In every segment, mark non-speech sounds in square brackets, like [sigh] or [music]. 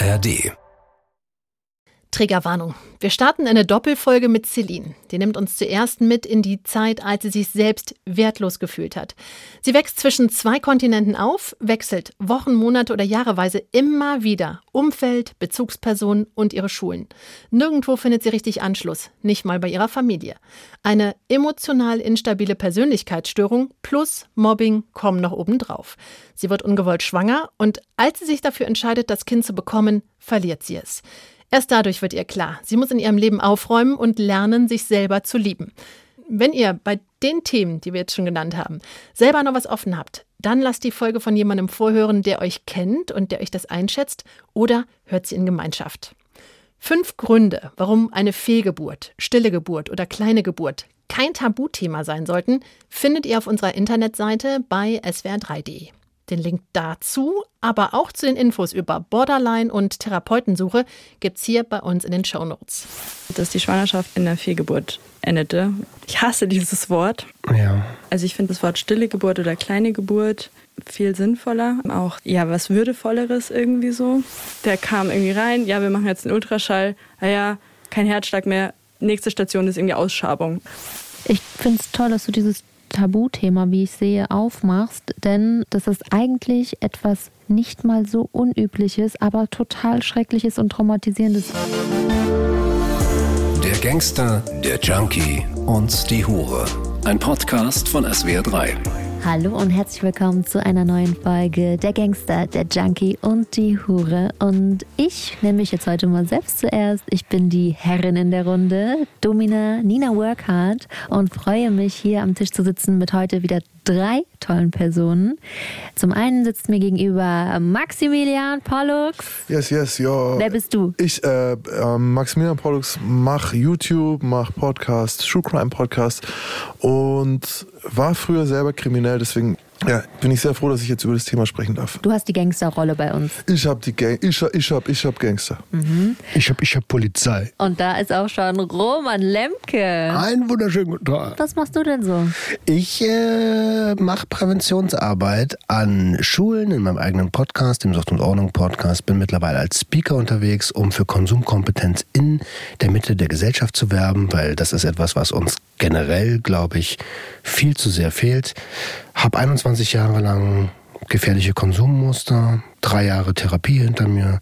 ARD Triggerwarnung. Wir starten eine Doppelfolge mit Celine. Die nimmt uns zuerst mit in die Zeit, als sie sich selbst wertlos gefühlt hat. Sie wächst zwischen zwei Kontinenten auf, wechselt Wochen, Monate oder Jahreweise immer wieder Umfeld, Bezugspersonen und ihre Schulen. Nirgendwo findet sie richtig Anschluss, nicht mal bei ihrer Familie. Eine emotional instabile Persönlichkeitsstörung plus Mobbing kommen noch obendrauf. Sie wird ungewollt schwanger und als sie sich dafür entscheidet, das Kind zu bekommen, verliert sie es. Erst dadurch wird ihr klar, sie muss in ihrem Leben aufräumen und lernen, sich selber zu lieben. Wenn ihr bei den Themen, die wir jetzt schon genannt haben, selber noch was offen habt, dann lasst die Folge von jemandem vorhören, der euch kennt und der euch das einschätzt, oder hört sie in Gemeinschaft. Fünf Gründe, warum eine Fehlgeburt, stille Geburt oder kleine Geburt kein Tabuthema sein sollten, findet ihr auf unserer Internetseite bei swr3.de. Den Link dazu, aber auch zu den Infos über Borderline und Therapeutensuche gibt's hier bei uns in den Show Notes. Dass die Schwangerschaft in der Fehlgeburt endete. Ich hasse dieses Wort. Ja. Also ich finde das Wort stille Geburt oder kleine Geburt viel sinnvoller. Auch ja, was würdevolleres irgendwie so. Der kam irgendwie rein, ja, wir machen jetzt einen Ultraschall. Naja, ah kein Herzschlag mehr. Nächste Station ist irgendwie Ausschabung. Ich finde es toll, dass du dieses Tabuthema, wie ich sehe, aufmachst, denn das ist eigentlich etwas nicht mal so Unübliches, aber total Schreckliches und Traumatisierendes. Der Gangster, der Junkie und die Hure. Ein Podcast von SWR3. Hallo und herzlich willkommen zu einer neuen Folge Der Gangster, der Junkie und die Hure. Und ich nenne mich jetzt heute mal selbst zuerst. Ich bin die Herrin in der Runde, Domina Nina Workhard und freue mich hier am Tisch zu sitzen mit heute wieder drei tollen Personen. Zum einen sitzt mir gegenüber Maximilian Pollux. Yes, yes, ja. Wer bist du? Ich, äh, äh, Maximilian Pollux, mach YouTube, mach Podcast, True Crime Podcast und war früher selber kriminell, deswegen ja, bin ich sehr froh, dass ich jetzt über das Thema sprechen darf. Du hast die Gangsterrolle bei uns. Ich hab die Gang ich hab, ich hab, ich hab Gangster. Mhm. Ich hab, ich hab Polizei. Und da ist auch schon Roman Lemke. Einen wunderschönen guten Tag. Was machst du denn so? Ich äh, mache Präventionsarbeit an Schulen in meinem eigenen Podcast, dem Sucht und Ordnung Podcast. Bin mittlerweile als Speaker unterwegs, um für Konsumkompetenz in der Mitte der Gesellschaft zu werben, weil das ist etwas, was uns generell, glaube ich, viel zu sehr fehlt. Hab 21 Jahre lang gefährliche Konsummuster, drei Jahre Therapie hinter mir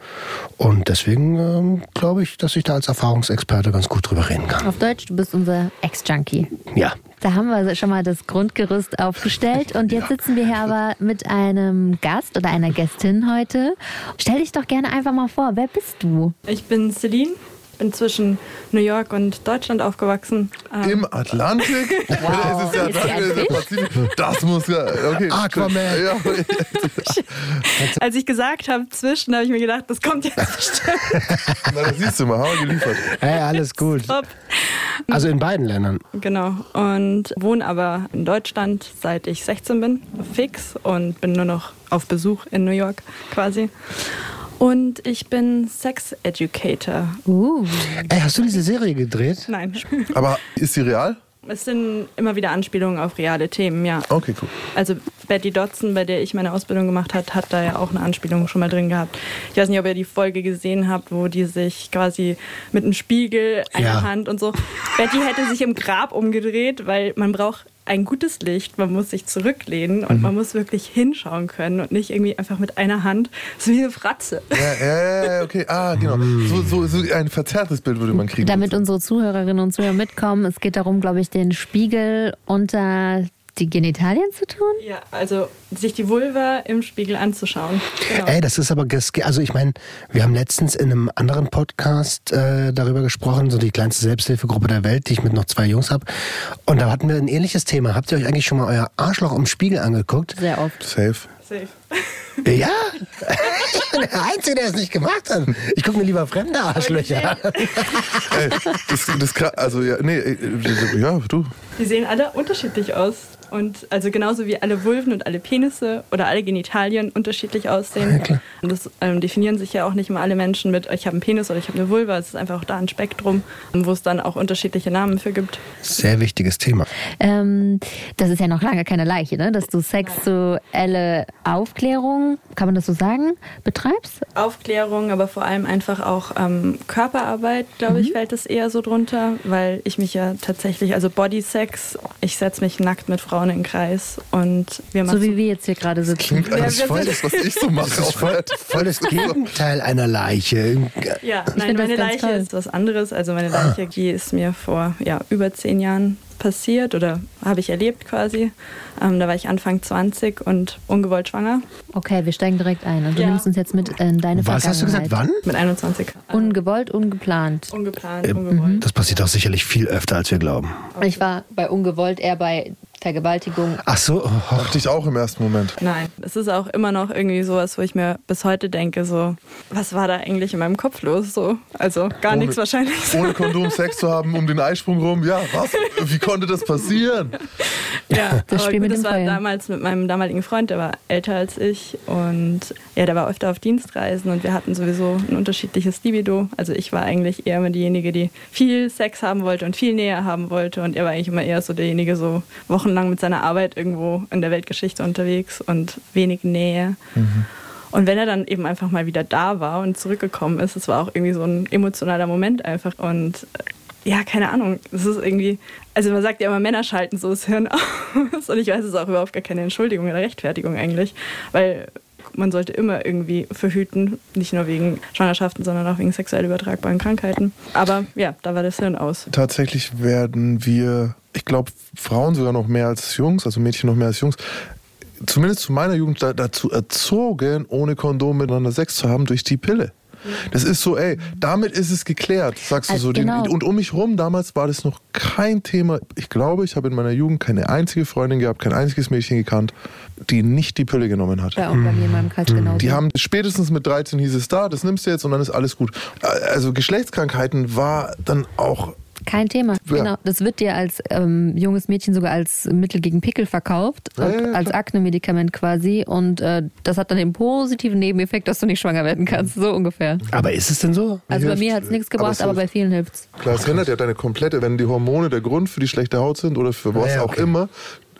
und deswegen ähm, glaube ich, dass ich da als Erfahrungsexperte ganz gut drüber reden kann. Auf Deutsch, du bist unser Ex-Junkie. Ja. Da haben wir schon mal das Grundgerüst aufgestellt und jetzt sitzen wir hier aber mit einem Gast oder einer Gästin heute. Stell dich doch gerne einfach mal vor, wer bist du? Ich bin Celine, bin zwischen New York und Deutschland aufgewachsen. Ähm Im Atlantik? [laughs] Wow. Ja, ja das, Pazifik. das muss ja. Okay, Aquaman. Ja, [laughs] Als ich gesagt habe zwischen, habe ich mir gedacht, das kommt jetzt bestimmt. [laughs] na, das siehst du mal, haben wir geliefert. Hey, alles gut. Top. Also in beiden Ländern. Genau. Und wohne aber in Deutschland seit ich 16 bin, fix und bin nur noch auf Besuch in New York quasi. Und ich bin Sex Educator. Uh. Ey, hast du diese Serie gedreht? Nein. [laughs] Aber ist sie real? Es sind immer wieder Anspielungen auf reale Themen, ja. Okay, cool. Also Betty Dodson, bei der ich meine Ausbildung gemacht habe, hat da ja auch eine Anspielung schon mal drin gehabt. Ich weiß nicht, ob ihr die Folge gesehen habt, wo die sich quasi mit einem Spiegel, einer Ja. Hand und so. Betty hätte sich im Grab umgedreht, weil man braucht ein gutes Licht, man muss sich zurücklehnen und man muss wirklich hinschauen können und nicht irgendwie einfach mit einer Hand, [laughs] so wie eine Fratze. Ja, ja, ja, okay. Ah, genau. So, so, so ein verzerrtes Bild würde man kriegen. Damit unsere Zuhörerinnen und Zuhörer mitkommen, es geht darum, glaube ich, den Spiegel unter die Genitalien zu tun. Ja, also sich die Vulva im Spiegel anzuschauen. Genau. Ey, das ist aber, ges- also ich meine, wir haben letztens in einem anderen Podcast äh, darüber gesprochen, so die kleinste Selbsthilfegruppe der Welt, die ich mit noch zwei Jungs habe. Und da hatten wir ein ähnliches Thema. Habt ihr euch eigentlich schon mal euer Arschloch im Spiegel angeguckt? Sehr oft. Safe. Safe. Ja, ich [laughs] bin der Einzige, der es nicht gemacht hat. Ich gucke mir lieber fremde Arschlöcher an. [laughs] Ey, das, das, also, ja, nee, äh, ja, du. Die sehen alle unterschiedlich aus. Und also genauso wie alle Vulven und alle Penisse oder alle Genitalien unterschiedlich aussehen. und das ähm, definieren sich ja auch nicht mal alle Menschen mit, ich habe einen Penis oder ich habe eine Vulva. Es ist einfach auch da ein Spektrum, wo es dann auch unterschiedliche Namen für gibt. Sehr wichtiges Thema. Ähm, das ist ja noch lange keine Leiche, ne? dass du sexuelle Aufklärung, kann man das so sagen, betreibst? Aufklärung, aber vor allem einfach auch ähm, Körperarbeit, glaube ich, fällt es eher so drunter, weil ich mich ja tatsächlich, also Bodysex, ich setze mich nackt mit Frauen in den Kreis und wir machen So wie wir jetzt hier gerade sitzen. Klingt alles wir voll sind- das, was ich so mache. Das ist voll, voll das Gegenteil einer Leiche. Ja, nein, meine Leiche toll. ist was anderes. Also meine Leiche, die ist mir vor ja, über zehn Jahren passiert oder habe ich erlebt quasi. Ähm, da war ich Anfang 20 und ungewollt schwanger Okay, wir steigen direkt ein und du Ja. nimmst uns jetzt mit in deine Was hast du gesagt? Wann? mit 21. Ungewollt, ungeplant. Ungeplant, Ähm, ungewollt. Das passiert auch sicherlich viel öfter, als wir glauben. Ich war bei ungewollt eher bei Vergewaltigung. Ach so, oh, Dachte ich auch im ersten Moment. Nein, es ist auch immer noch irgendwie sowas, wo ich mir bis heute denke, so, was war da eigentlich in meinem Kopf los? So, also gar Ohne- nichts wahrscheinlich. Ohne Kondom Sex zu haben, um den Eisprung rum. Ja, was? Wie konnte das passieren? Ja, Das aber Spiel gut, mit das war Feuer. damals mit meinem damaligen Freund, der war älter als ich und ja, der war öfter auf Dienstreisen und wir hatten sowieso ein unterschiedliches Libido. Also ich war eigentlich eher immer diejenige, die viel Sex haben wollte und viel Nähe haben wollte und er war eigentlich immer eher so derjenige, so wochenlang mit seiner Arbeit irgendwo in der Weltgeschichte unterwegs und wenig Nähe. Und wenn er dann eben einfach mal wieder da war und zurückgekommen ist, es war auch irgendwie so ein emotionaler Moment einfach. Und äh, ja, keine Ahnung, es ist irgendwie, also man sagt ja immer, Männer schalten so das Hirn [laughs] aus. Und ich weiß, es ist auch überhaupt gar keine Entschuldigung oder Rechtfertigung eigentlich, weil man sollte immer irgendwie verhüten, nicht nur wegen Schwangerschaften, sondern auch wegen sexuell übertragbaren Krankheiten. Aber ja, da war das Hirn aus. Tatsächlich werden wir, ich glaube, Frauen sogar noch mehr als Jungs, also Mädchen noch mehr als Jungs, zumindest zu meiner Jugend da, dazu erzogen, ohne Kondom miteinander Sex zu haben durch die Pille. Das ist so, ey, damit ist es geklärt, sagst du Also so. Den- genau. Und um mich rum, damals war das noch kein Thema. Ich glaube, ich habe in meiner Jugend keine einzige Freundin gehabt, kein einziges Mädchen gekannt, die nicht die Pille genommen hat. Ja, auch bei mir in meinem Kreis genauso. Die haben spätestens mit 13 hieß es da, das nimmst du jetzt und dann ist alles gut. Also Geschlechtskrankheiten war dann auch Kein Thema. Ja. Genau. Das wird dir als ähm, junges Mädchen sogar als Mittel gegen Pickel verkauft, Ja, und ja, als. Akne-Medikament quasi. Und äh, das hat dann den positiven Nebeneffekt, dass du nicht schwanger werden kannst. So ungefähr. aber ist es denn so? Also bei Hilft. mir hat es nichts Aber gebracht, es aber, hilft. bei vielen hilft's. Klar, es ändert ja deine komplette, wenn die Hormone der Grund für die schlechte Haut sind oder für was Ja, auch okay. immer.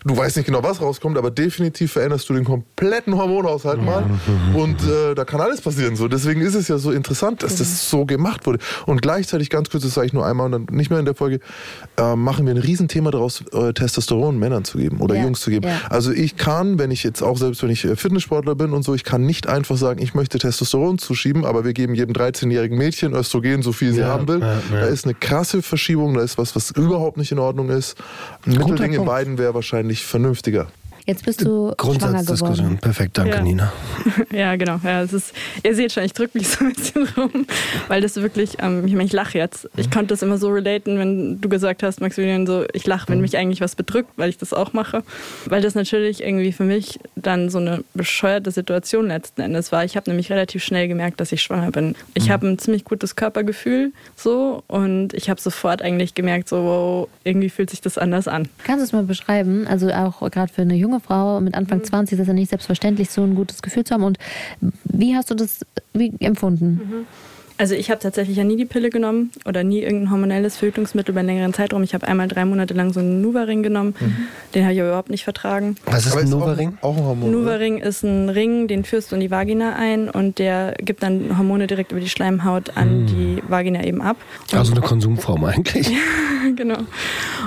Du weißt nicht genau, was rauskommt, aber definitiv veränderst du den kompletten Hormonhaushalt mal. Und äh, da kann alles passieren. So. Deswegen ist es ja so interessant, dass das so gemacht wurde. Und gleichzeitig, ganz kurz, das sage ich nur einmal und dann nicht mehr in der Folge, äh, machen wir ein Riesenthema daraus, äh, Testosteron Männern zu geben oder Ja, Jungs zu geben. ja. Also ich kann, wenn ich jetzt auch selbst, wenn ich äh, Fitnesssportler bin und so, ich kann nicht einfach sagen, ich möchte Testosteron zuschieben, aber wir geben jedem 13-jährigen Mädchen Östrogen, so viel sie Ja, haben will. ja, ja. Da ist eine krasse Verschiebung, da ist was, was überhaupt nicht in Ordnung ist. Ein Mittelding in beiden wäre wahrscheinlich vernünftiger. Jetzt bist du schwanger Grundsatzdiskussion. geworden. Perfekt, danke Ja. Nina. [laughs] Ja, genau. Ja, es ist, ihr seht schon, ich drücke mich so ein bisschen rum, weil das wirklich, ähm, ich meine, ich lache jetzt. Ich konnte das immer so relaten, wenn du gesagt hast, Maximilian, so, ich lache, wenn mich eigentlich was bedrückt, weil ich das auch mache. Weil das natürlich irgendwie für mich dann so eine bescheuerte Situation letzten Endes war. Ich habe nämlich relativ schnell gemerkt, dass ich schwanger bin. Ich habe ein ziemlich gutes Körpergefühl so und ich habe sofort eigentlich gemerkt, so, wow, irgendwie fühlt sich das anders an. Kannst du es mal beschreiben? Also auch gerade für eine junge Frau mit Anfang 20 ist es ja nicht selbstverständlich, so ein gutes Gefühl zu haben. Und wie hast du das wie empfunden? Also ich habe tatsächlich ja nie die Pille genommen oder nie irgendein hormonelles Verhütungsmittel über einen längeren Zeitraum. Ich habe einmal drei Monate lang so einen Nuva-Ring genommen. Den habe ich aber überhaupt nicht vertragen. Was ist ein ist Nova-Ring? Auch, auch ein Hormon. oder? Nuva-Ring ist ein Ring, den führst du in die Vagina ein und der gibt dann Hormone direkt über die Schleimhaut an die Vagina eben ab. Und Also eine Konsumform eigentlich. [laughs] genau.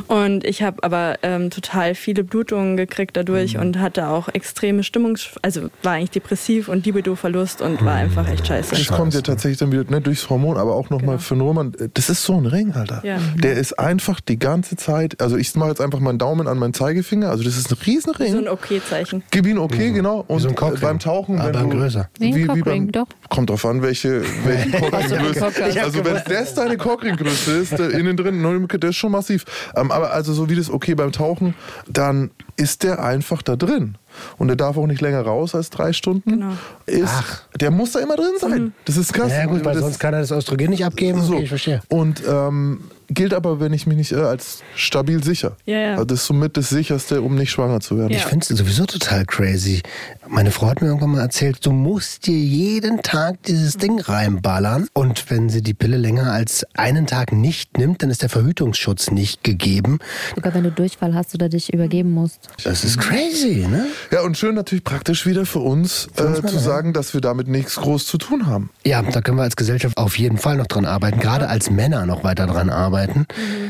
Und ich habe aber ähm, total viele Blutungen gekriegt dadurch Mhm. und hatte auch extreme Stimmungs... Also war eigentlich depressiv und Libido-Verlust und Mhm. war einfach echt scheiße. Das kommt ja tatsächlich dann wieder ne, durchs Hormon, aber auch nochmal Genau. für einen Roman. Das ist so ein Ring, Alter. Ja. Der ist einfach die ganze Zeit, also ich mache jetzt einfach meinen Daumen an meinen Zeigefinger, also das ist ein Riesenring. So ein Okay-Zeichen. Gib ihn okay, genau. Und so ein äh, beim Tauchen, Aber wenn du, größer. Wie wie, wie Cockring, beim, doch. Kommt drauf an, welche, [laughs] welchen Cockringgröße. Cockring. Also wenn das deine Cockringgröße ist, äh, innen drin, neun- der ist schon massiv. Ähm, aber also so wie das okay beim Tauchen, dann ist der einfach da drin. Und der darf auch nicht länger raus als drei Stunden. Genau. Ist, Ach. Der muss da immer drin sein. Das ist krass. Ja gut, weil das, sonst kann er das Östrogen nicht abgeben. so. Okay, ich verstehe. Und ähm, gilt aber, wenn ich mich nicht irre, als stabil sicher. Ja, ja. Also das ist somit das sicherste, um nicht schwanger zu werden. Ja. Ich finde es sowieso total crazy. Meine Frau hat mir irgendwann mal erzählt, du musst dir jeden Tag dieses Ding reinballern. Und wenn sie die Pille länger als einen Tag nicht nimmt, dann ist der Verhütungsschutz nicht gegeben. Sogar wenn du Durchfall hast oder dich übergeben musst. Das ist crazy, ne? Ja, und schön natürlich praktisch wieder für uns, Für uns äh, zu sagen, dass wir damit nichts groß zu tun haben. Ja, da können wir als Gesellschaft auf jeden Fall noch dran arbeiten. Gerade als Männer noch weiter dran arbeiten.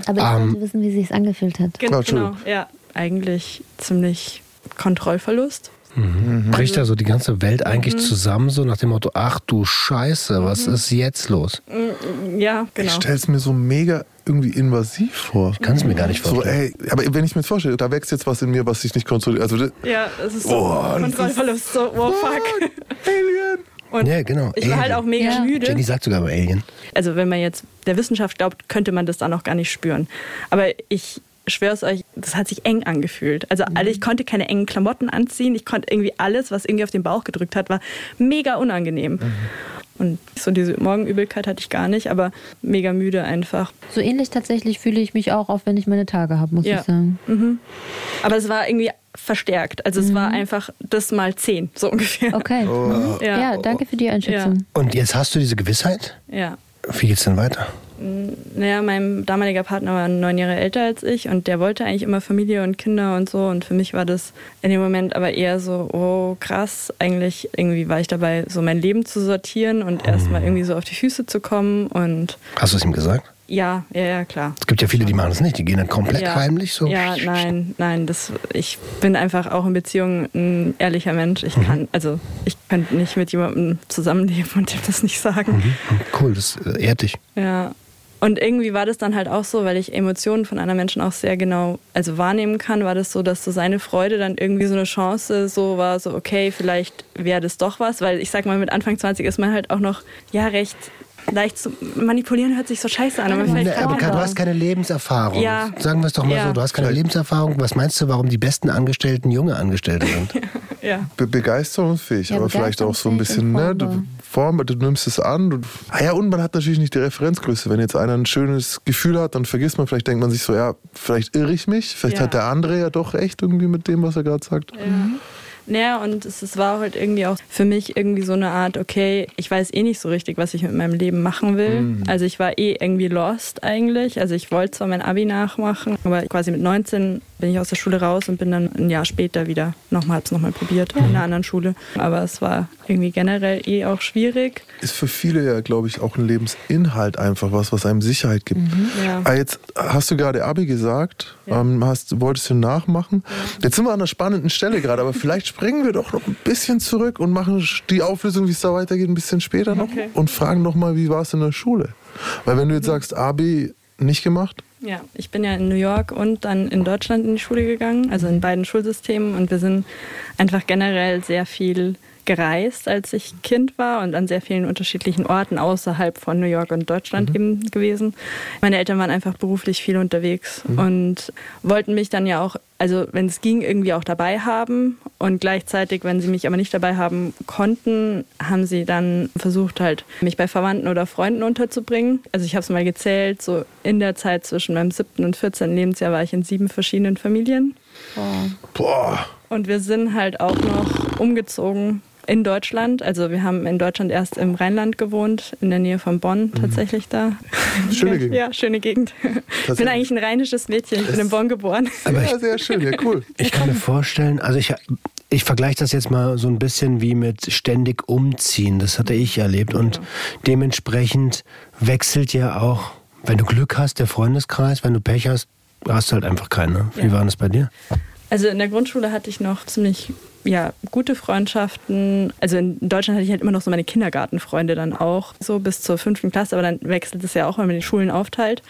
Aber ich Ähm, wollte wissen, wie sich angefühlt hat. Gen genau, Entschuldigung. ja. Eigentlich ziemlich Kontrollverlust. Bricht da so die ganze Welt eigentlich zusammen, so nach dem Motto, ach du Scheiße, was ist jetzt los? Ja, Ich genau. stelle es mir so mega irgendwie invasiv vor. Kann es mir gar nicht So, vorstellen. ey, aber wenn ich mir jetzt vorstelle, da wächst jetzt was in mir, was ich nicht kontrolliere. Also, das- Ja, es ist so Oh, das Kontrollverlust, so, oh fuck. Alien! Und Ja, genau. ich war halt auch mega Ja. müde. Jenny sagt sogar bei Alien. Also wenn man jetzt der Wissenschaft glaubt, könnte man das dann noch gar nicht spüren. Aber ich schwöre es euch, das hat sich eng angefühlt. Also alle, ich konnte keine engen Klamotten anziehen. Ich konnte irgendwie alles, was irgendwie auf den Bauch gedrückt hat, war mega unangenehm. Und so diese Morgenübelkeit hatte ich gar nicht, aber mega müde einfach. So ähnlich tatsächlich fühle ich mich auch, auch wenn ich meine Tage habe, muss Ja. ich sagen. Aber es war irgendwie verstärkt. Also es war einfach das mal zehn, so ungefähr. Okay. Mhm. Ja. Ja, danke für die Einschätzung. Und jetzt hast du diese Gewissheit? Ja. Wie geht's denn weiter? Naja, mein damaliger Partner war neun Jahre älter als ich und der wollte eigentlich immer Familie und Kinder und so. Und für mich war das in dem Moment aber eher so, oh krass, eigentlich irgendwie war ich dabei, so mein Leben zu sortieren und erstmal irgendwie so auf die Füße zu kommen. Und Hast du es ihm gesagt? Ja, ja, ja, klar. Es gibt ja viele, die machen das nicht. Die gehen dann komplett Ja. heimlich so. Ja, nein, nein, das, ich bin einfach auch in Beziehungen ein ehrlicher Mensch. Ich kann, also ich könnte nicht mit jemandem zusammenleben und dem das nicht sagen. Mhm. Cool, das äh, ehrt dich. Ja. Und irgendwie war das dann halt auch so, weil ich Emotionen von anderen Menschen auch sehr genau also wahrnehmen kann, war das so, dass so seine Freude dann irgendwie so eine Chance so war, so okay, vielleicht wäre das doch was, weil ich sag mal, mit Anfang 20 ist man halt auch noch, ja, recht leicht zu manipulieren hört sich so scheiße an, aber mir fällt Ne, aber du hast keine Lebenserfahrung. Ja. Sagen wir es doch mal Ja. so, du hast keine Lebenserfahrung. Was meinst du, warum die besten Angestellten junge Angestellte sind? [laughs] ja. Be begeisterungsfähig, Ja, aber vielleicht auch so ein bisschen, ne? Du, Form, du nimmst es an. Du, ah ja, und man hat natürlich nicht die Referenzgröße. Wenn jetzt einer ein schönes Gefühl hat, dann vergisst man, vielleicht denkt man sich so, ja, vielleicht irre ich mich, vielleicht Ja. hat der andere ja doch recht irgendwie mit dem, was er gerade sagt. Naja, und es, es war halt irgendwie auch für mich irgendwie so eine Art, okay, ich weiß eh nicht so richtig, was ich mit meinem Leben machen will. Also ich war eh irgendwie lost eigentlich. Also ich wollte zwar mein Abi nachmachen, aber quasi mit 19 bin ich aus der Schule raus und bin dann ein Jahr später wieder nochmal, hab's nochmal probiert in einer anderen Schule. Aber es war irgendwie generell eh auch schwierig. Ist für viele ja, glaube ich, auch ein Lebensinhalt einfach was, was einem Sicherheit gibt. Ja. Ah, jetzt hast du gerade Abi gesagt, Ja. ähm, hast, wolltest du nachmachen. Jetzt sind wir an einer spannenden Stelle gerade, aber vielleicht springen wir doch noch ein bisschen zurück und machen die Auflösung, wie es da weitergeht, ein bisschen später noch Okay. und fragen noch mal, wie war es in der Schule? Weil wenn du jetzt sagst, Abi nicht gemacht, Ja, ich bin ja in New York und dann in Deutschland in die Schule gegangen, also in beiden Schulsystemen. Und wir sind einfach generell sehr viel gereist, als ich Kind war und an sehr vielen unterschiedlichen Orten außerhalb von New York und Deutschland eben gewesen. Meine Eltern waren einfach beruflich viel unterwegs und wollten mich dann ja auch, also wenn es ging, irgendwie auch dabei haben. Und gleichzeitig, wenn sie mich aber nicht dabei haben konnten, haben sie dann versucht, halt mich bei Verwandten oder Freunden unterzubringen. Also ich habe es mal gezählt, so in der Zeit zwischen meinem siebten und 14. Lebensjahr war ich in sieben verschiedenen Familien. boah, Und wir sind halt auch noch umgezogen in Deutschland. Also wir haben in Deutschland erst im Rheinland gewohnt, in der Nähe von Bonn tatsächlich da. Schöne Gegend. Ja, schöne Gegend. Ich bin eigentlich ein rheinisches Mädchen, ich bin in Bonn geboren. ja, sehr schön, ja cool. [laughs] Ich kann mir vorstellen, also ich, ich vergleiche das jetzt mal so ein bisschen wie mit ständig umziehen. Das hatte ich erlebt. Und dementsprechend wechselt ja auch, wenn du Glück hast, der Freundeskreis. Wenn du Pech hast, hast du halt einfach keinen. Wie Ja. war das bei dir? Also in der Grundschule hatte ich noch ziemlich ja, gute Freundschaften. Also in Deutschland hatte ich halt immer noch so meine Kindergartenfreunde dann auch, so bis zur fünften Klasse, aber dann wechselt es ja auch, wenn man die Schulen aufteilt.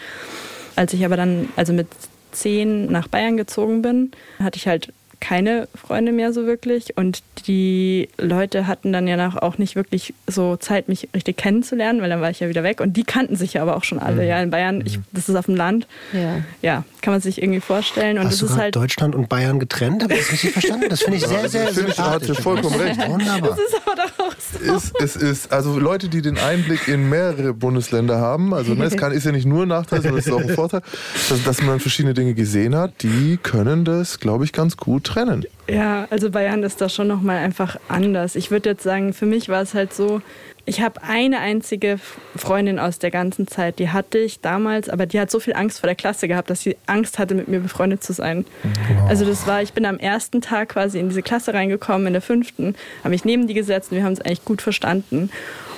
Als ich aber dann, also mit zehn nach Bayern gezogen bin, hatte ich halt keine Freunde mehr so wirklich. Und die Leute hatten dann ja auch nicht wirklich so Zeit, mich richtig kennenzulernen, weil dann war ich ja wieder weg. Und die kannten sich ja aber auch schon alle. Mhm. Ja, in Bayern, ich, das ist auf dem Land. Ja. ja, kann man sich irgendwie vorstellen. Und Hast du ist halt Deutschland und Bayern getrennt? Habe ich das richtig verstanden? Das finde ich sehr, sehr, sehr finde ich, hat vollkommen recht. Wunderbar. Das ist aber doch auch so. Ist, es ist, also Leute, die den Einblick in mehrere Bundesländer haben, also ne, es kann, ist ja nicht nur ein Nachteil, sondern es ist auch ein Vorteil, dass, dass man verschiedene Dinge gesehen hat, die können das, glaube ich, ganz gut trennen. Ja, also Bayern ist da schon nochmal einfach anders. Ich würde jetzt sagen, für mich war es halt so, ich habe eine einzige Freundin aus der ganzen Zeit, die hatte ich damals, aber die hat so viel Angst vor der Klasse gehabt, dass sie Angst hatte, mit mir befreundet zu sein. Wow. Also das war, ich bin am ersten Tag quasi in diese Klasse reingekommen, in der fünften, habe mich neben die gesetzt und wir haben es eigentlich gut verstanden.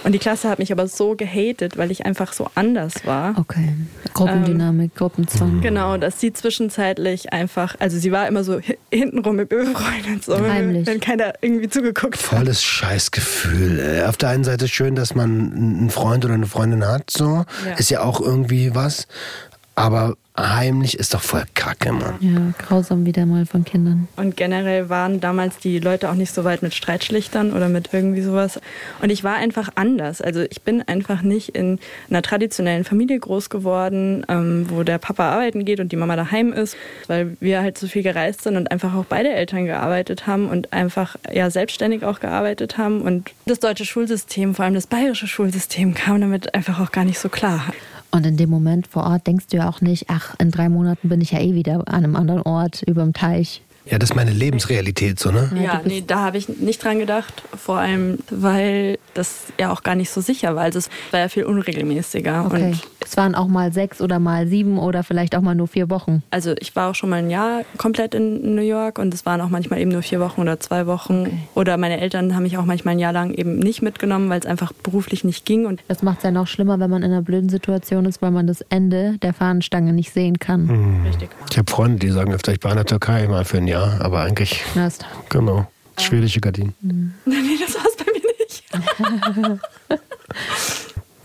Und die Klasse hat mich aber so gehatet, weil ich einfach so anders war. Okay. Gruppendynamik, ähm, Gruppenzwang. Genau, dass sie zwischenzeitlich einfach, also sie war immer so hintenrum mit mir befreundet, so, wenn, wenn keiner irgendwie zugeguckt hat. Volles Scheißgefühl. Auf der einen Seite schön, dass man einen Freund oder eine Freundin hat, so. Ja. Ist ja auch irgendwie was. Aber heimlich ist doch voll Kacke, Mann. Ja, grausam wieder mal von Kindern. Und generell waren damals die Leute auch nicht so weit mit Streitschlichtern oder mit irgendwie sowas. Und ich war einfach anders. Also ich bin einfach nicht in einer traditionellen Familie groß geworden, ähm, wo der Papa arbeiten geht und die Mama daheim ist, weil wir halt so viel gereist sind und einfach auch beide Eltern gearbeitet haben und einfach ja selbstständig auch gearbeitet haben. Und das deutsche Schulsystem, vor allem das bayerische Schulsystem, kam damit einfach auch gar nicht so klar. Und in dem Moment vor Ort denkst du ja auch nicht, ach, in drei Monaten bin ich ja eh wieder an einem anderen Ort über dem Teich. Ja, das ist meine Lebensrealität, so, ne? Ja, nee, da habe ich nicht dran gedacht. Vor allem, weil das ja auch gar nicht so sicher war. Also es war ja viel unregelmäßiger. Okay. Und es waren auch mal sechs oder mal sieben oder vielleicht auch mal nur vier Wochen. Also ich war auch schon mal ein Jahr komplett in New York und es waren auch manchmal eben nur vier Wochen oder zwei Wochen. Okay. Oder meine Eltern haben mich auch manchmal ein Jahr lang eben nicht mitgenommen, weil es einfach beruflich nicht ging. Und das macht es ja noch schlimmer, wenn man in einer blöden Situation ist, weil man das Ende der Fahnenstange nicht sehen kann. Mhm. Richtig. Ich habe Freunde, die sagen öfter, ich war in der Türkei mal für ein Jahr, aber eigentlich. Knast. Genau. Schwedische Gardinen. Mhm. [laughs] Nee, das war es bei mir nicht.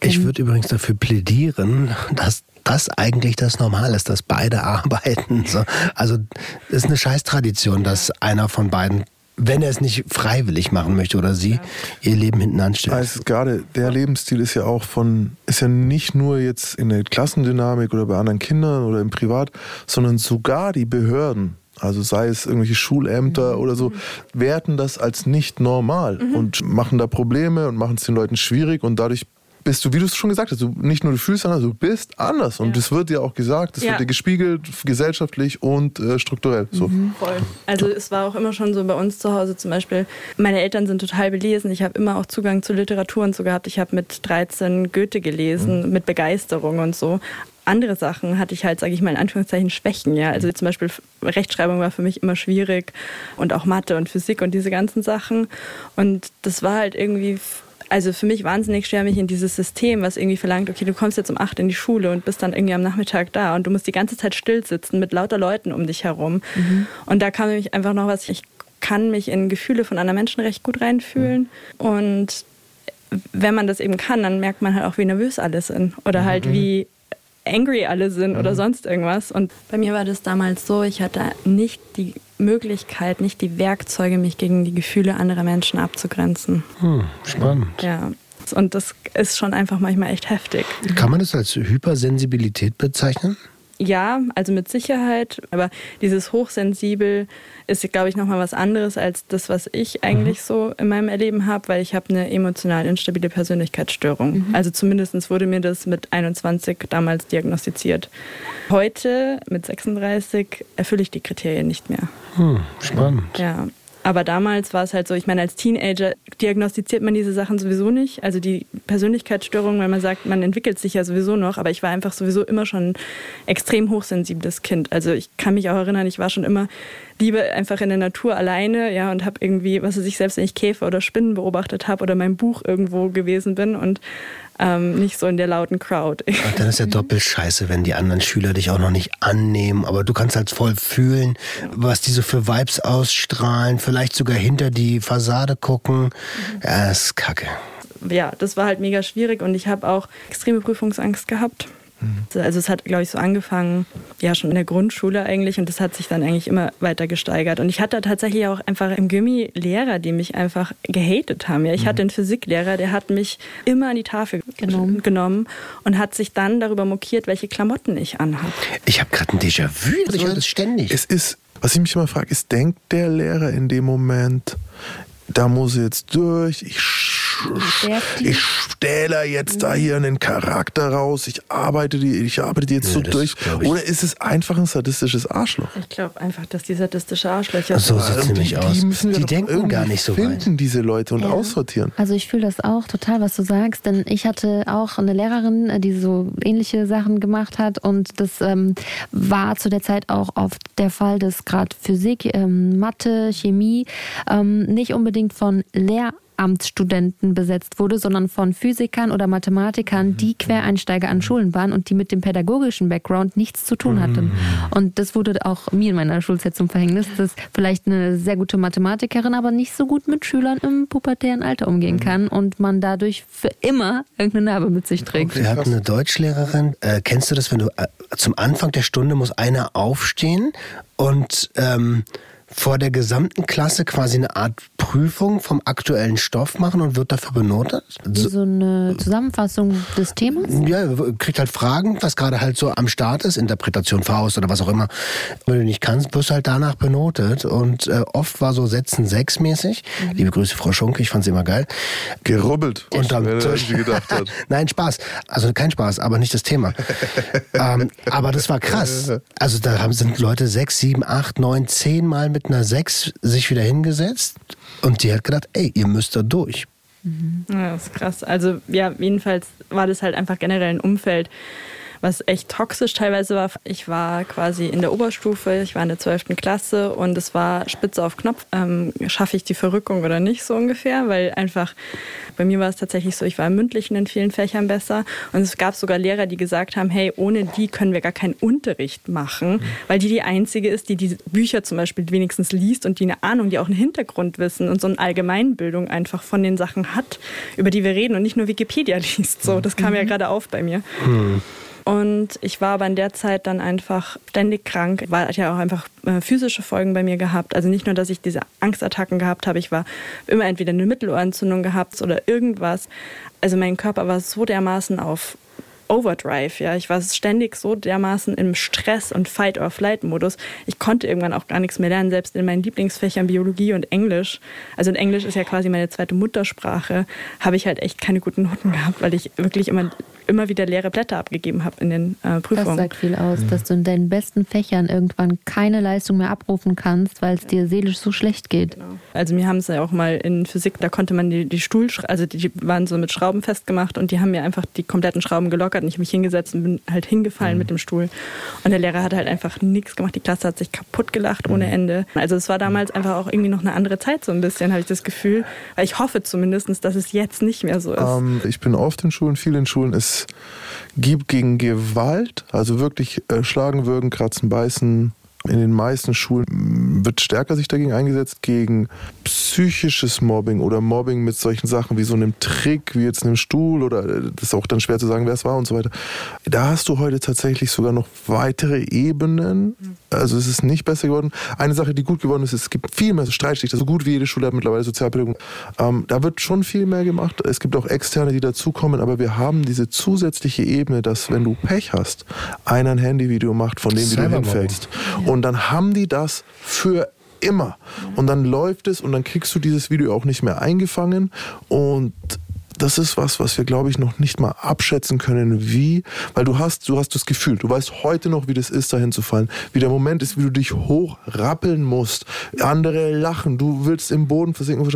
ich würde übrigens dafür plädieren, dass das eigentlich das Normal ist, dass beide [laughs] arbeiten. Also es ist eine Scheißtradition, dass einer von beiden wenn er es nicht freiwillig machen möchte oder sie, ja. ihr Leben hinten anstellt. Also gerade der Lebensstil ist ja auch von, ist ja nicht nur jetzt in der Klassendynamik oder bei anderen Kindern oder im Privat, sondern sogar die Behörden also sei es irgendwelche Schulämter mhm. oder so, werten das als nicht normal mhm. und machen da Probleme und machen es den Leuten schwierig und dadurch bist du, wie du es schon gesagt hast, du nicht nur du fühlst anders, du bist anders. Und ja. das wird dir auch gesagt, das ja. wird dir gespiegelt, gesellschaftlich und äh, strukturell. So. Mhm. Voll. Also es war auch immer schon so bei uns zu Hause zum Beispiel, meine Eltern sind total belesen. Ich habe immer auch Zugang zu Literatur und so gehabt. Ich habe mit 13 Goethe gelesen, mhm. mit Begeisterung und so andere Sachen hatte ich halt, sage ich mal in Anführungszeichen, Schwächen. Ja? Also zum Beispiel Rechtschreibung war für mich immer schwierig und auch Mathe und Physik und diese ganzen Sachen. Und das war halt irgendwie also für mich wahnsinnig schwer, mich in dieses System, was irgendwie verlangt, okay, du kommst jetzt um acht in die Schule und bist dann irgendwie am Nachmittag da und du musst die ganze Zeit still sitzen mit lauter Leuten um dich herum. Mhm. Und da kam nämlich einfach noch was, ich kann mich in Gefühle von anderen Menschen recht gut reinfühlen. Mhm. Und wenn man das eben kann, dann merkt man halt auch, wie nervös alle sind oder halt mhm. wie angry alle sind mhm. oder sonst irgendwas. Und bei mir war das damals so, ich hatte nicht die Möglichkeit, nicht die Werkzeuge, mich gegen die Gefühle anderer Menschen abzugrenzen. Hm, spannend. Ja. Und das ist schon einfach manchmal echt heftig. Kann man das als Hypersensibilität bezeichnen? Ja, also mit Sicherheit. Aber dieses Hochsensibel ist, glaube ich, nochmal was anderes als das, was ich eigentlich mhm. so in meinem Erleben habe, weil ich habe eine emotional instabile Persönlichkeitsstörung. Mhm. Also zumindest wurde mir das mit 21 damals diagnostiziert. Heute mit 36 erfülle ich die Kriterien nicht mehr. Hm, spannend. Ja, aber damals war es halt so, ich meine, als Teenager diagnostiziert man diese Sachen sowieso nicht. Also die Persönlichkeitsstörung, weil man sagt, man entwickelt sich ja sowieso noch. Aber ich war einfach sowieso immer schon ein extrem hochsensibles Kind. Also ich kann mich auch erinnern, ich war schon immer lieber einfach in der Natur alleine, ja, und habe irgendwie, was weiß ich, selbst wenn ich Käfer oder Spinnen beobachtet habe oder mein Buch irgendwo gewesen bin und ähm, nicht so in der lauten Crowd. Ach, dann ist ja doppelt scheiße, wenn die anderen Schüler dich auch noch nicht annehmen, aber du kannst halt voll fühlen, was die so für Vibes ausstrahlen, vielleicht sogar hinter die Fassade gucken. Mhm. Ja, das ist kacke. Ja, das war halt mega schwierig und ich habe auch extreme Prüfungsangst gehabt. Mhm. Also es hat, glaube ich, so angefangen, ja schon in der Grundschule eigentlich und das hat sich dann eigentlich immer weiter gesteigert. Und ich hatte tatsächlich auch einfach im Gimmi Lehrer, die mich einfach gehatet haben. Ja, ich mhm. hatte einen Physiklehrer, der hat mich immer an die Tafel genommen, genommen und hat sich dann darüber mokiert, welche Klamotten ich anhabe. Ich habe gerade ein Déjà-vu, ich höre das ständig. Es ist, was ich mich immer frage, ist, denkt der Lehrer in dem Moment, da muss ich jetzt durch, ich ich stähle jetzt da hier einen Charakter raus, ich arbeite die, ich arbeite die jetzt ja, so durch. Oder ist es einfach ein sadistisches Arschloch? Ich glaube einfach, dass die sadistische Arschlöcher so sieht es nämlich aus. Die, müssen die denken gar nicht so finden weit. diese Leute und ja. aussortieren. Also ich fühle das auch total, was du sagst, denn ich hatte auch eine Lehrerin, die so ähnliche Sachen gemacht hat und das ähm, war zu der Zeit auch oft der Fall, dass gerade Physik, ähm, Mathe, Chemie ähm, nicht unbedingt von Lehr Amtsstudenten besetzt wurde, sondern von Physikern oder Mathematikern, die Quereinsteiger an Schulen waren und die mit dem pädagogischen Background nichts zu tun hatten. Und das wurde auch mir in meiner Schulzeit zum Verhängnis, dass vielleicht eine sehr gute Mathematikerin aber nicht so gut mit Schülern im pubertären Alter umgehen kann und man dadurch für immer irgendeine Narbe mit sich trägt. Wir hatten eine Deutschlehrerin. Äh, kennst du das, wenn du äh, zum Anfang der Stunde muss einer aufstehen und ähm, vor der gesamten Klasse quasi eine Art Prüfung vom aktuellen Stoff machen und wird dafür benotet. Wie so eine Zusammenfassung des Themas? Ja, kriegt halt Fragen, was gerade halt so am Start ist, Interpretation Faust oder was auch immer. Wenn du nicht kannst, wirst du halt danach benotet. Und äh, oft war so Sätzen sechs mäßig. Mhm. Liebe Grüße, Frau Schunke, ich fand sie immer geil. Gerubbelt. Und dann, Wer gedacht hat. [laughs] Nein, Spaß. Also kein Spaß, aber nicht das Thema. ähm, aber das war krass. [laughs] Also da haben, sind Leute sechs, sieben, acht, neun, zehn Mal mit einer sechs sich wieder hingesetzt und die hat gedacht, ey, ihr müsst da durch. Mhm. Ja, das ist krass. Also ja, jedenfalls war das halt einfach generell ein Umfeld, was echt toxisch teilweise war. Ich war quasi in der Oberstufe, ich war in der 12. Klasse und es war spitze auf Knopf. Ähm, schaffe ich die Verrückung oder nicht so ungefähr? Weil einfach, bei mir war es tatsächlich so, ich war im Mündlichen in vielen Fächern besser und es gab sogar Lehrer, die gesagt haben, hey, ohne die können wir gar keinen Unterricht machen, weil die die einzige ist, die die Bücher zum Beispiel wenigstens liest und die eine Ahnung, die auch einen Hintergrund wissen und so eine Allgemeinbildung einfach von den Sachen hat, über die wir reden und nicht nur Wikipedia [laughs] liest. So, das kam ja mhm. gerade auf bei mir. Mhm. Und ich war aber in der Zeit dann einfach ständig krank, weil hat ja auch einfach äh, physische Folgen bei mir gehabt. Also nicht nur, dass ich diese Angstattacken gehabt habe, ich war immer entweder eine Mittelohrentzündung gehabt oder irgendwas. Also mein Körper war so dermaßen auf Overdrive, ja. Ich war ständig so dermaßen im Stress- und Fight-or-Flight-Modus. Ich konnte irgendwann auch gar nichts mehr lernen, selbst in meinen Lieblingsfächern Biologie und Englisch. Also Englisch ist ja quasi meine zweite Muttersprache, habe ich halt echt keine guten Noten gehabt, weil ich wirklich immer immer wieder leere Blätter abgegeben habe in den äh, Prüfungen. Das sagt viel aus, dass du in deinen besten Fächern irgendwann keine Leistung mehr abrufen kannst, weil es dir seelisch so schlecht geht. Genau. Also mir haben es ja auch mal in Physik, da konnte man die, die Stuhl, also die waren so mit Schrauben festgemacht und die haben mir einfach die kompletten Schrauben gelockert und ich habe mich hingesetzt und bin halt hingefallen mhm. mit dem Stuhl. Und der Lehrer hat halt einfach nichts gemacht. Die Klasse hat sich kaputt gelacht ohne mhm. Ende. Also es war damals einfach auch irgendwie noch eine andere Zeit so ein bisschen, habe ich das Gefühl. Weil ich hoffe zumindest, dass es jetzt nicht mehr so ist. Um, ähm, ich bin oft in Schulen, vielen Schulen. Es gibt gegen Gewalt, also wirklich äh, schlagen, würgen, kratzen, beißen, in den meisten Schulen wird stärker sich dagegen eingesetzt, gegen psychisches Mobbing oder Mobbing mit solchen Sachen wie so einem Trick, wie jetzt einem Stuhl oder äh, das ist auch dann schwer zu sagen, wer es war und so weiter. Da hast du heute tatsächlich sogar noch weitere Ebenen. Also es ist nicht besser geworden. Eine Sache, die gut geworden ist, es gibt viel mehr Streitschlichter, so gut wie jede Schule hat mittlerweile Sozialpädagogen. Ähm, da wird schon viel mehr gemacht. Es gibt auch Externe, die dazukommen, aber wir haben diese zusätzliche Ebene, dass wenn du Pech hast, einer ein Handyvideo macht, von dem wie du hinfällst. Und und dann haben die das für immer. Und dann läuft es und dann kriegst du dieses Video auch nicht mehr eingefangen. Und das ist was, was wir, glaube ich, noch nicht mal abschätzen können, wie, weil du hast, du hast das Gefühl, du weißt heute noch, wie das ist, dahin zu fallen, wie der Moment ist, wie du dich hochrappeln musst, andere lachen, du willst im Boden versinken.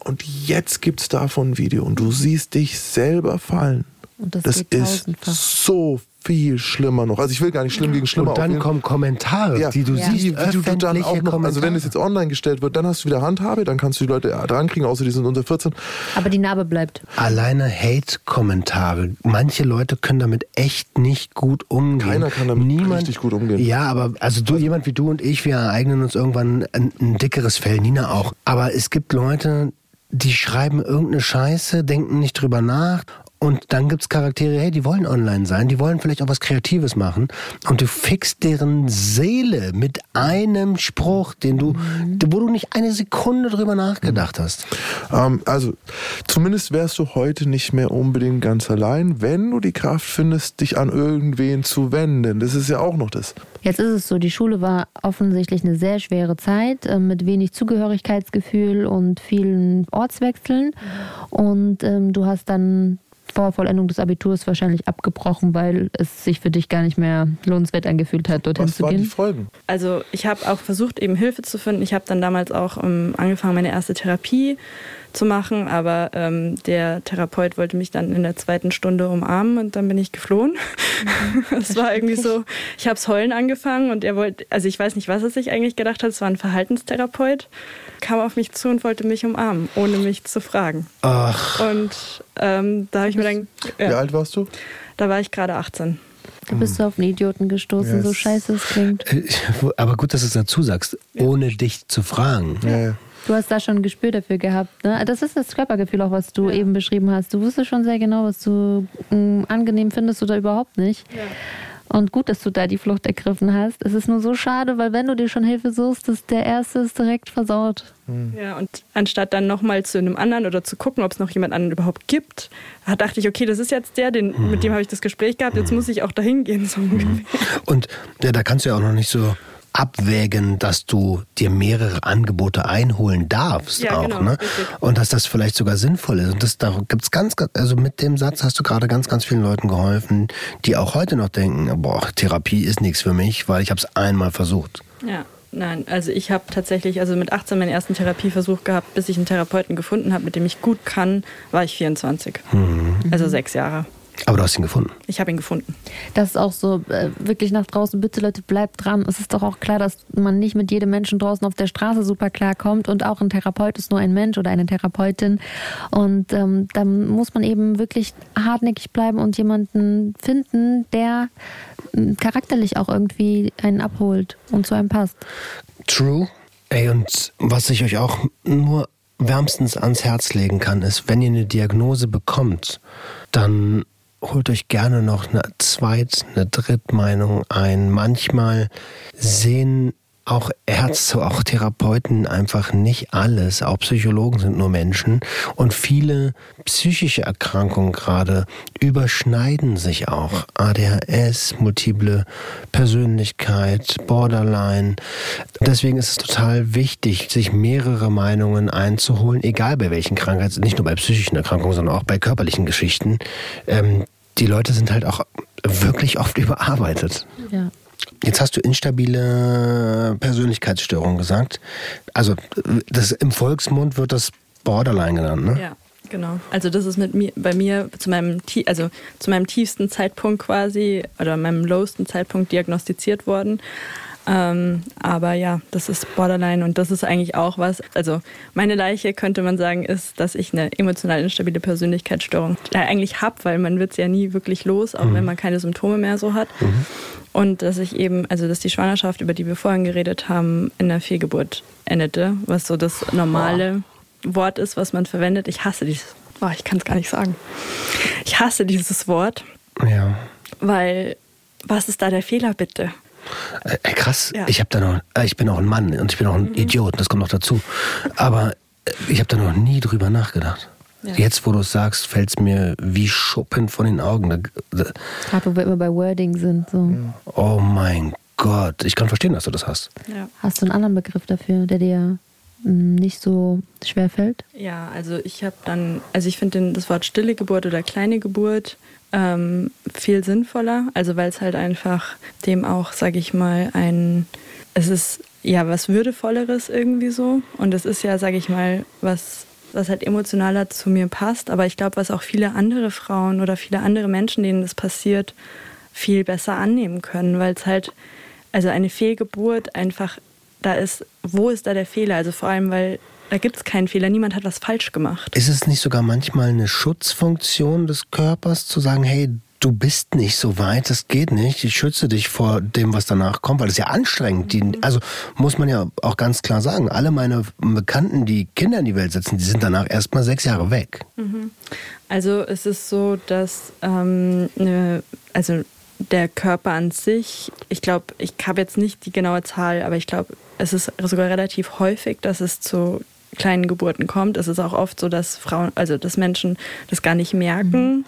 Und jetzt gibt es davon ein Video und du siehst dich selber fallen. Und das, das ist so viel schlimmer noch. Also ich will gar nicht schlimm gegen schlimmer Und dann kommen Kommentare, ja. die du ja. siehst, wie, wie du dann auch noch, also wenn es jetzt online gestellt wird, dann hast du wieder Handhabe, dann kannst du die Leute drankriegen, außer die sind unter 14. Aber die Narbe bleibt. Alleine Hate-Kommentare. Manche Leute können damit echt nicht gut umgehen. Keiner kann damit Niemand, richtig gut umgehen. Ja, aber also du, jemand wie du und ich, wir ereignen uns irgendwann ein, ein dickeres Fell, Nina auch. Aber es gibt Leute, die schreiben irgendeine Scheiße, denken nicht drüber nach Und dann gibt es Charaktere, hey, die wollen online sein, die wollen vielleicht auch was Kreatives machen. Und du fixst deren Seele mit einem Spruch, den du, mhm. wo du nicht eine Sekunde drüber nachgedacht hast. Ähm, also, zumindest wärst du heute nicht mehr unbedingt ganz allein, wenn du die Kraft findest, dich an irgendwen zu wenden. Das ist ja auch noch das. Jetzt ist es so, die Schule war offensichtlich eine sehr schwere Zeit äh, mit wenig Zugehörigkeitsgefühl und vielen Ortswechseln. Mhm. Und ähm, du hast dann vor Vollendung des Abiturs wahrscheinlich abgebrochen, weil es sich für dich gar nicht mehr lohnenswert angefühlt hat, dorthin Was zu waren gehen? Die Folgen? Also ich habe auch versucht, eben Hilfe zu finden. Ich habe dann damals auch um, angefangen, meine erste Therapie zu machen, aber ähm, der Therapeut wollte mich dann in der zweiten Stunde umarmen und dann bin ich geflohen. Mhm. [laughs] Es war irgendwie so, ich habe es heulen angefangen und er wollte, also ich weiß nicht, was er sich eigentlich gedacht hat, es war ein Verhaltenstherapeut, kam auf mich zu und wollte mich umarmen, ohne mich zu fragen. Ach. Und ähm, da habe ich mir dann... Ja, Wie alt warst du? Da war ich gerade 18. Du bist so auf einen Idioten gestoßen, yes. so scheiße es klingt. Äh, aber gut, dass du es dazu sagst, ohne dich zu fragen. Ja, ja. Du hast da schon ein Gespür dafür gehabt. Ne? Das ist das Körpergefühl auch, was du ja. eben beschrieben hast. Du wusstest schon sehr genau, was du mh, mm, angenehm findest oder überhaupt nicht. Ja. Und gut, dass du da die Flucht ergriffen hast. Es ist nur so schade, weil wenn du dir schon Hilfe suchst, ist der Erste ist direkt versaut. Hm. Ja, und anstatt dann nochmal zu einem anderen oder zu gucken, ob es noch jemand anderen überhaupt gibt, dachte ich, okay, das ist jetzt der, den, mit dem habe ich das Gespräch gehabt, jetzt muss ich auch dahin gehen. So und ja, da kannst du ja auch noch nicht so abwägen, dass du dir mehrere Angebote einholen darfst ja, auch, genau, ne? Und dass das vielleicht sogar sinnvoll ist. Und das da gibt's ganz, also mit dem Satz hast du gerade ganz, ganz vielen Leuten geholfen, die auch heute noch denken, boah, Therapie ist nichts für mich, weil ich habe es einmal versucht. Ja. Nein, also ich habe tatsächlich, also mit 18 meinen ersten Therapieversuch gehabt, bis ich einen Therapeuten gefunden habe, mit dem ich gut kann, war ich 24. Mhm. Also sechs Jahre. Aber du hast ihn gefunden. Ich habe ihn gefunden. Das ist auch so, äh, wirklich nach draußen, bitte Leute, bleibt dran. Es ist doch auch klar, dass man nicht mit jedem Menschen draußen auf der Straße super klar kommt und auch ein Therapeut ist nur ein Mensch oder eine Therapeutin. Und ähm, da muss man eben wirklich hartnäckig bleiben und jemanden finden, der äh, charakterlich auch irgendwie einen abholt und zu einem passt. True. Ey, und was ich euch auch nur wärmstens ans Herz legen kann, ist, wenn ihr eine Diagnose bekommt, dann holt euch gerne noch eine Zweit-, eine Drittmeinung ein. Manchmal sehen auch Ärzte, auch Therapeuten einfach nicht alles. Auch Psychologen sind nur Menschen. Und viele psychische Erkrankungen gerade überschneiden sich auch. ADHS, multiple Persönlichkeit, Borderline. Deswegen ist es total wichtig, sich mehrere Meinungen einzuholen, egal bei welchen Krankheiten, nicht nur bei psychischen Erkrankungen, sondern auch bei körperlichen Geschichten. Ähm, die Leute sind halt auch wirklich oft überarbeitet. Ja. Jetzt hast du instabile Persönlichkeitsstörung gesagt. Also das, im Volksmund wird das Borderline genannt, ne? Ja, genau. Also das ist mit mir, bei mir zu meinem, also zu meinem tiefsten Zeitpunkt quasi oder meinem lowsten Zeitpunkt diagnostiziert worden. Ähm, aber ja, das ist Borderline und das ist eigentlich auch was. Also meine Leiche könnte man sagen, ist, dass ich eine emotional instabile Persönlichkeitsstörung äh, eigentlich habe, weil man wird es ja nie wirklich los, auch mhm. wenn man keine Symptome mehr so hat. Mhm. Und dass ich eben, also dass die Schwangerschaft, über die wir vorhin geredet haben, in der Fehlgeburt endete, was so das normale oh. Wort ist, was man verwendet. Ich hasse dieses, oh, ich kann es gar nicht sagen. Ich hasse dieses Wort. Ja. Weil, was ist da der Fehler bitte? Äh, krass, ja. ich habe da noch, äh, ich bin auch ein Mann und ich bin auch ein mhm. Idiot, das kommt noch dazu. Aber äh, ich habe da noch nie drüber nachgedacht. Ja. Jetzt, wo du es sagst, fällt es mir wie Schuppen von den Augen. Gerade wo wir immer bei Wording sind. So. Oh mein Gott, ich kann verstehen, dass du das hast. Ja. Hast du einen anderen Begriff dafür, der dir hm, nicht so schwer fällt? Ja, also ich habe dann, also ich finde das Wort stille Geburt oder kleine Geburt ähm, viel sinnvoller. Also weil es halt einfach dem auch, sage ich mal, ein, es ist ja was Würdevolleres irgendwie so. Und es ist ja, sage ich mal, was, was halt emotionaler zu mir passt. Aber ich glaube, was auch viele andere Frauen oder viele andere Menschen, denen das passiert, viel besser annehmen können, weil es halt, also eine Fehlgeburt einfach, da ist, wo ist da der Fehler? Also vor allem, weil da gibt es keinen Fehler, niemand hat was falsch gemacht. Ist es nicht sogar manchmal eine Schutzfunktion des Körpers, zu sagen, hey, du bist nicht so weit, das geht nicht. Ich schütze dich vor dem, was danach kommt, weil das ist ja anstrengend. Die, also muss man ja auch ganz klar sagen, alle meine Bekannten, die Kinder in die Welt setzen, die sind danach erstmal sechs Jahre weg. Also es ist so, dass ähm, ne, also der Körper an sich, ich glaube, ich habe jetzt nicht die genaue Zahl, aber ich glaube, es ist sogar relativ häufig, dass es zu kleinen Geburten kommt. Es ist auch oft so, dass Frauen, also dass Menschen das gar nicht merken,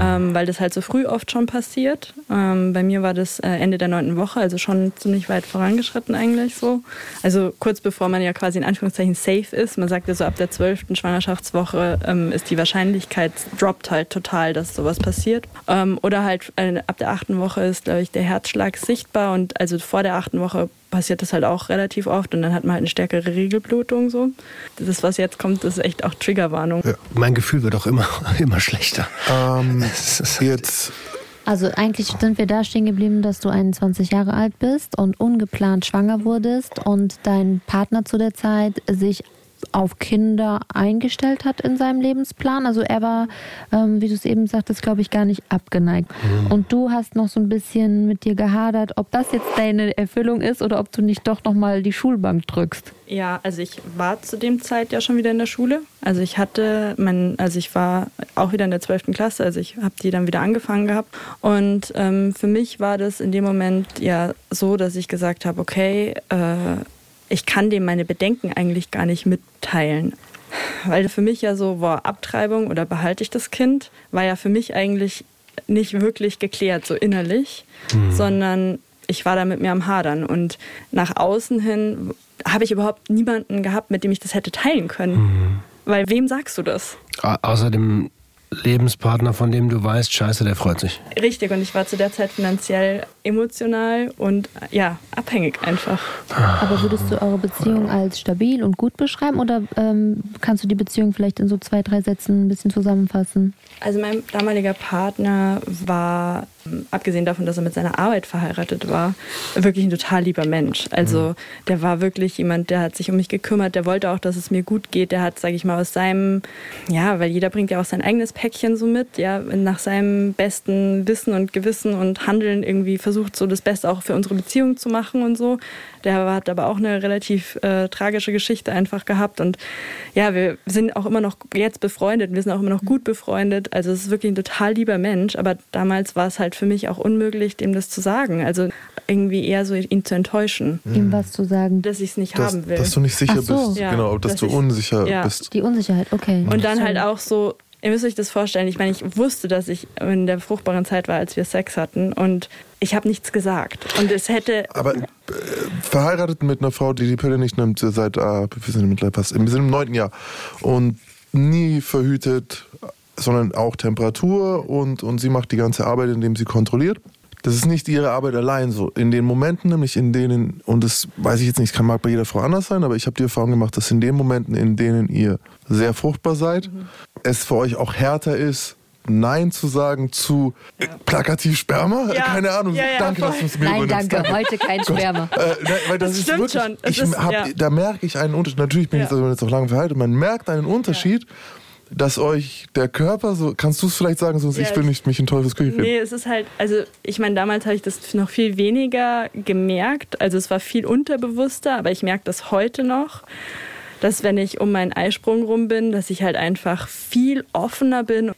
ähm, weil das halt so früh oft schon passiert. Ähm, bei mir war das äh, Ende der neunten Woche, also schon ziemlich weit vorangeschritten eigentlich so. Also kurz bevor man ja quasi in Anführungszeichen safe ist. Man sagt ja so, ab der zwölften Schwangerschaftswoche ähm, ist die Wahrscheinlichkeit droppt halt total, dass sowas passiert. Ähm, oder halt äh, ab der achten Woche ist, glaube ich, der Herzschlag sichtbar und also vor der achten Woche passiert das halt auch relativ oft und dann hat man halt eine stärkere Regelblutung so. Das, was jetzt kommt, ist echt auch Triggerwarnung. Mein Gefühl wird auch immer, [laughs] immer schlechter. Ähm, [laughs] Es ist- jetzt, Also eigentlich sind wir da stehen geblieben, dass du 21 Jahre alt bist und ungeplant schwanger wurdest und dein Partner zu der Zeit sich auf Kinder eingestellt hat in seinem Lebensplan. Also er war, ähm, wie du es eben sagtest, glaube ich, gar nicht abgeneigt. Und du hast noch so ein bisschen mit dir gehadert, ob das jetzt deine Erfüllung ist oder ob du nicht doch nochmal die Schulbank drückst. Ja, also ich war zu dem Zeit ja schon wieder in der Schule. Also ich hatte, mein, also ich war auch wieder in der 12. Klasse, also ich habe die dann wieder angefangen gehabt. Und ähm, für mich war das in dem Moment ja so, dass ich gesagt habe, okay, äh, ich kann dem meine Bedenken eigentlich gar nicht mitteilen. Weil für mich ja so war Abtreibung oder behalte ich das Kind, war ja für mich eigentlich nicht wirklich geklärt, so innerlich, sondern ich war da mit mir am Hadern. Und nach außen hin habe ich überhaupt niemanden gehabt, mit dem ich das hätte teilen können. Weil wem sagst du das? Au- Außer dem Lebenspartner, von dem du weißt, scheiße, der freut sich. Richtig, und ich war zu der Zeit finanziell, emotional und ja, abhängig einfach. Aber würdest du eure Beziehung als stabil und gut beschreiben oder ähm, kannst du die Beziehung vielleicht in so zwei, drei Sätzen ein bisschen zusammenfassen? Also mein damaliger Partner war, abgesehen davon, dass er mit seiner Arbeit verheiratet war, wirklich ein total lieber Mensch. Also der war wirklich jemand, der hat sich um mich gekümmert, der wollte auch, dass es mir gut geht. Der hat, sage ich mal, aus seinem, ja, weil jeder bringt ja auch sein eigenes Päckchen so mit, ja, nach seinem besten Wissen und Gewissen und Handeln irgendwie versucht, so das Beste auch für unsere Beziehung zu machen und so. Der hat aber auch eine relativ äh, tragische Geschichte einfach gehabt und ja, wir sind auch immer noch jetzt befreundet, wir sind auch immer noch gut befreundet. Also es ist wirklich ein total lieber Mensch, aber damals war es halt für mich auch unmöglich, dem das zu sagen. Also irgendwie eher so ihn zu enttäuschen, Ihm was zu sagen? dass ich es nicht dass, haben will. dass du nicht sicher so. bist. Ja, genau, dass, dass du ich- unsicher ja. bist. Die Unsicherheit, okay. Und dann halt auch so, ihr müsst euch das vorstellen, ich meine, ich wusste, dass ich in der fruchtbaren Zeit war, als wir Sex hatten. Und ich habe nichts gesagt. Und es hätte, Aber äh, verheiratet mit einer Frau, die die Pille nicht nimmt, seit, ah, wir sind mittlerweile fast, wir sind im neunten Jahr. Und nie verhütet, sondern auch Temperatur. Und, und sie macht die ganze Arbeit, indem sie kontrolliert. Das ist nicht ihre Arbeit allein so. In den Momenten, nämlich in denen, und das weiß ich jetzt nicht, kann mag bei jeder Frau anders sein, aber ich habe die Erfahrung gemacht, dass in den Momenten, in denen ihr sehr fruchtbar seid, es für euch auch härter ist, Nein zu sagen zu äh, plakativ Sperma? Ja. Keine Ahnung. Ja, ja, danke, dass voll. du es mir Nein, übernimmst. danke, heute kein Sperma. Äh, nein, weil das, Das ist stimmt wirklich, schon. Ist- hab, ja. Da merke ich einen Unterschied. Natürlich bin ich Ja. jetzt auch lange verheiratet. Man merkt einen Unterschied, dass euch der Körper so. Kannst du es vielleicht sagen, sonst Ja, ich will ich- nicht mich in Teufels Küche. Nee, es ist halt, also ich meine, damals habe ich das noch viel weniger gemerkt. Also es war viel unterbewusster, aber ich merke das heute noch, dass wenn ich um meinen Eisprung rum bin, dass ich halt einfach viel offener bin.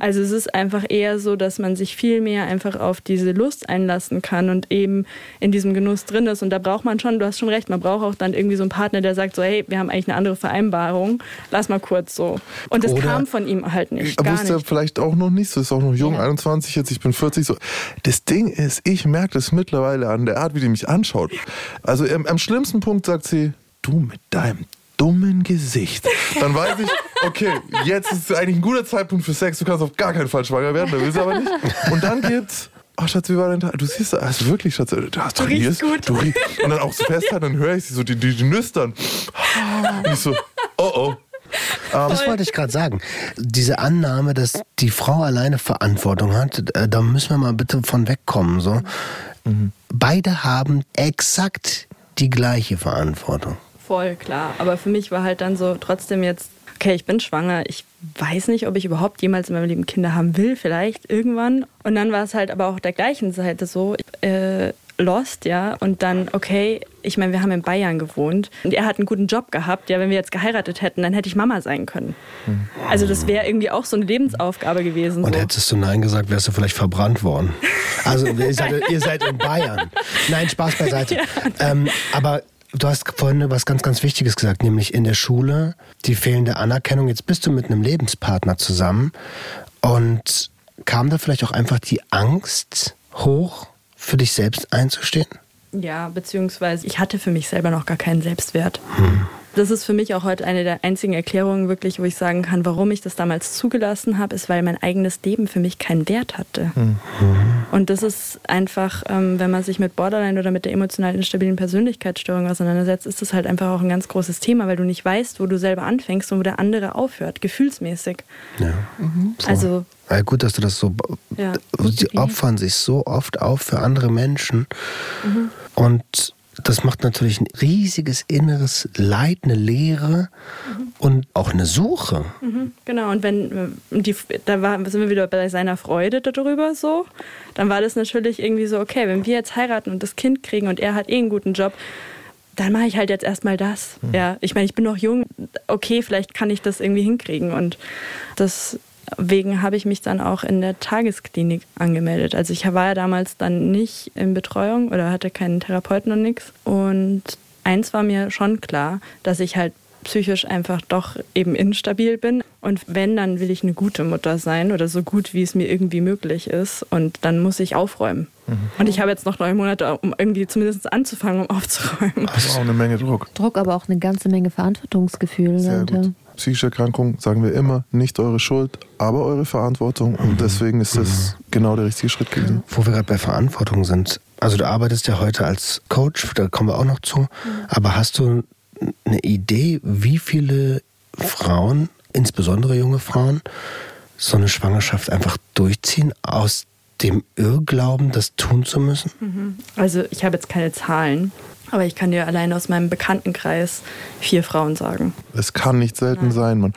Also es ist einfach eher so, dass man sich viel mehr einfach auf diese Lust einlassen kann und eben in diesem Genuss drin ist. Und da braucht man schon, du hast schon recht, man braucht auch dann irgendwie so einen Partner, der sagt so, hey, wir haben eigentlich eine andere Vereinbarung, lass mal kurz so. Und das Oder- kam von ihm halt nicht, Er wusste nicht. vielleicht auch noch nicht, so ist auch noch jung, Ja. 21 jetzt, ich bin 40. So. Das Ding ist, ich merke das mittlerweile an der Art, wie die mich anschaut. Also am, am schlimmsten Punkt sagt sie, du mit deinem dummen Gesicht. Dann weiß ich, okay, jetzt ist eigentlich ein guter Zeitpunkt für Sex, du kannst auf gar keinen Fall schwanger werden, da will sie aber nicht. Und dann gibt's Oh, Schatz, wie war dein Tag? Du siehst, also wirklich, Schatz, du hast Du riechst gut. Du. Und dann auch so festhalten, dann höre ich sie so, die, die, die nüstern. Und ich so, oh oh. Das wollte ich gerade sagen. Diese Annahme, dass die Frau alleine Verantwortung hat, äh, da müssen wir mal bitte von wegkommen. So. Beide haben exakt die gleiche Verantwortung. Voll, klar. Aber für mich war halt dann so trotzdem jetzt okay, ich bin schwanger, ich weiß nicht, ob ich überhaupt jemals in meinem Leben Kinder haben will, vielleicht irgendwann. Und dann war es halt aber auch der gleichen Seite so, äh, lost, ja, und dann, okay, ich meine, wir haben in Bayern gewohnt und er hat einen guten Job gehabt, ja, wenn wir jetzt geheiratet hätten, dann hätte ich Mama sein können. Also das wäre irgendwie auch so eine Lebensaufgabe gewesen. Und so. hättest du Nein gesagt, wärst du vielleicht verbrannt worden. Also ihr seid, ihr seid in Bayern. Nein, Spaß beiseite. [laughs] Ähm, aber du hast vorhin was ganz, ganz Wichtiges gesagt, nämlich in der Schule die fehlende Anerkennung. Jetzt bist du mit einem Lebenspartner zusammen und kam da vielleicht auch einfach die Angst hoch, für dich selbst einzustehen? Ja, beziehungsweise ich hatte für mich selber noch gar keinen Selbstwert. Das ist für mich auch heute eine der einzigen Erklärungen wirklich, wo ich sagen kann, warum ich das damals zugelassen habe, ist, weil mein eigenes Leben für mich keinen Wert hatte. Und das ist einfach, ähm, wenn man sich mit Borderline oder mit der emotional instabilen Persönlichkeitsstörung auseinandersetzt, ist das halt einfach auch ein ganz großes Thema, weil du nicht weißt, wo du selber anfängst und wo der andere aufhört, gefühlsmäßig. Ja. Also Ja, gut, dass du das so. Ja. Sie opfern sich so oft auf für andere Menschen. Und das macht natürlich ein riesiges inneres Leid, eine Leere und auch eine Suche. Mhm, Genau, und wenn äh, die, da war, sind wir wieder bei seiner Freude darüber so, dann war das natürlich irgendwie so, okay, wenn wir jetzt heiraten und das Kind kriegen und er hat eh einen guten Job, dann mache ich halt jetzt erstmal das. Ja, ich meine, ich bin noch jung, okay, vielleicht kann ich das irgendwie hinkriegen. Und deswegen habe ich mich dann auch in der Tagesklinik angemeldet. Also ich war ja damals dann nicht in Betreuung oder hatte keinen Therapeuten und nichts. Und eins war mir schon klar, dass ich halt psychisch einfach doch eben instabil bin. Und wenn, dann will ich eine gute Mutter sein oder so gut, wie es mir irgendwie möglich ist. Und dann muss ich aufräumen. Und ich habe jetzt noch neun Monate, um irgendwie zumindest anzufangen, um aufzuräumen. Das ist auch eine Menge Druck. Druck, aber auch eine ganze Menge Verantwortungsgefühl. Sehr dahinter. gut. Psychische Erkrankung, sagen wir immer, nicht eure Schuld, aber eure Verantwortung. Und deswegen ist das genau der richtige Schritt gewesen. Wo wir gerade bei Verantwortung sind. Also du arbeitest ja heute als Coach, da kommen wir auch noch zu. Aber hast du eine Idee, wie viele Frauen, insbesondere junge Frauen, so eine Schwangerschaft einfach durchziehen aus dem Irrglauben, das tun zu müssen? Also ich habe jetzt keine Zahlen, aber ich kann dir allein aus meinem Bekanntenkreis vier Frauen sagen. Es kann nicht selten sein, man.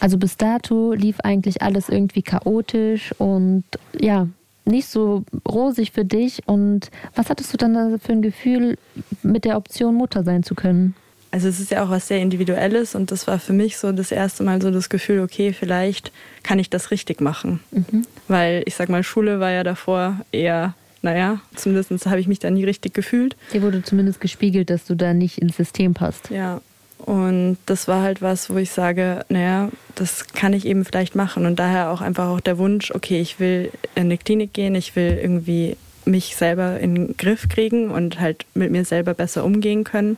Also bis dato lief eigentlich alles irgendwie chaotisch und ja, nicht so rosig für dich. Und was hattest du dann da für ein Gefühl, mit der Option Mutter sein zu können? Also es ist ja auch was sehr Individuelles und das war für mich so das erste Mal so das Gefühl, okay, vielleicht kann ich das richtig machen. Weil ich sag mal, Schule war ja davor eher, naja, zumindest habe ich mich da nie richtig gefühlt. Dir wurde zumindest gespiegelt, dass du da nicht ins System passt. Ja. Und das war halt was, wo ich sage, naja, das kann ich eben vielleicht machen. Und daher auch einfach auch der Wunsch, okay, ich will in eine Klinik gehen, ich will irgendwie mich selber in den Griff kriegen und halt mit mir selber besser umgehen können,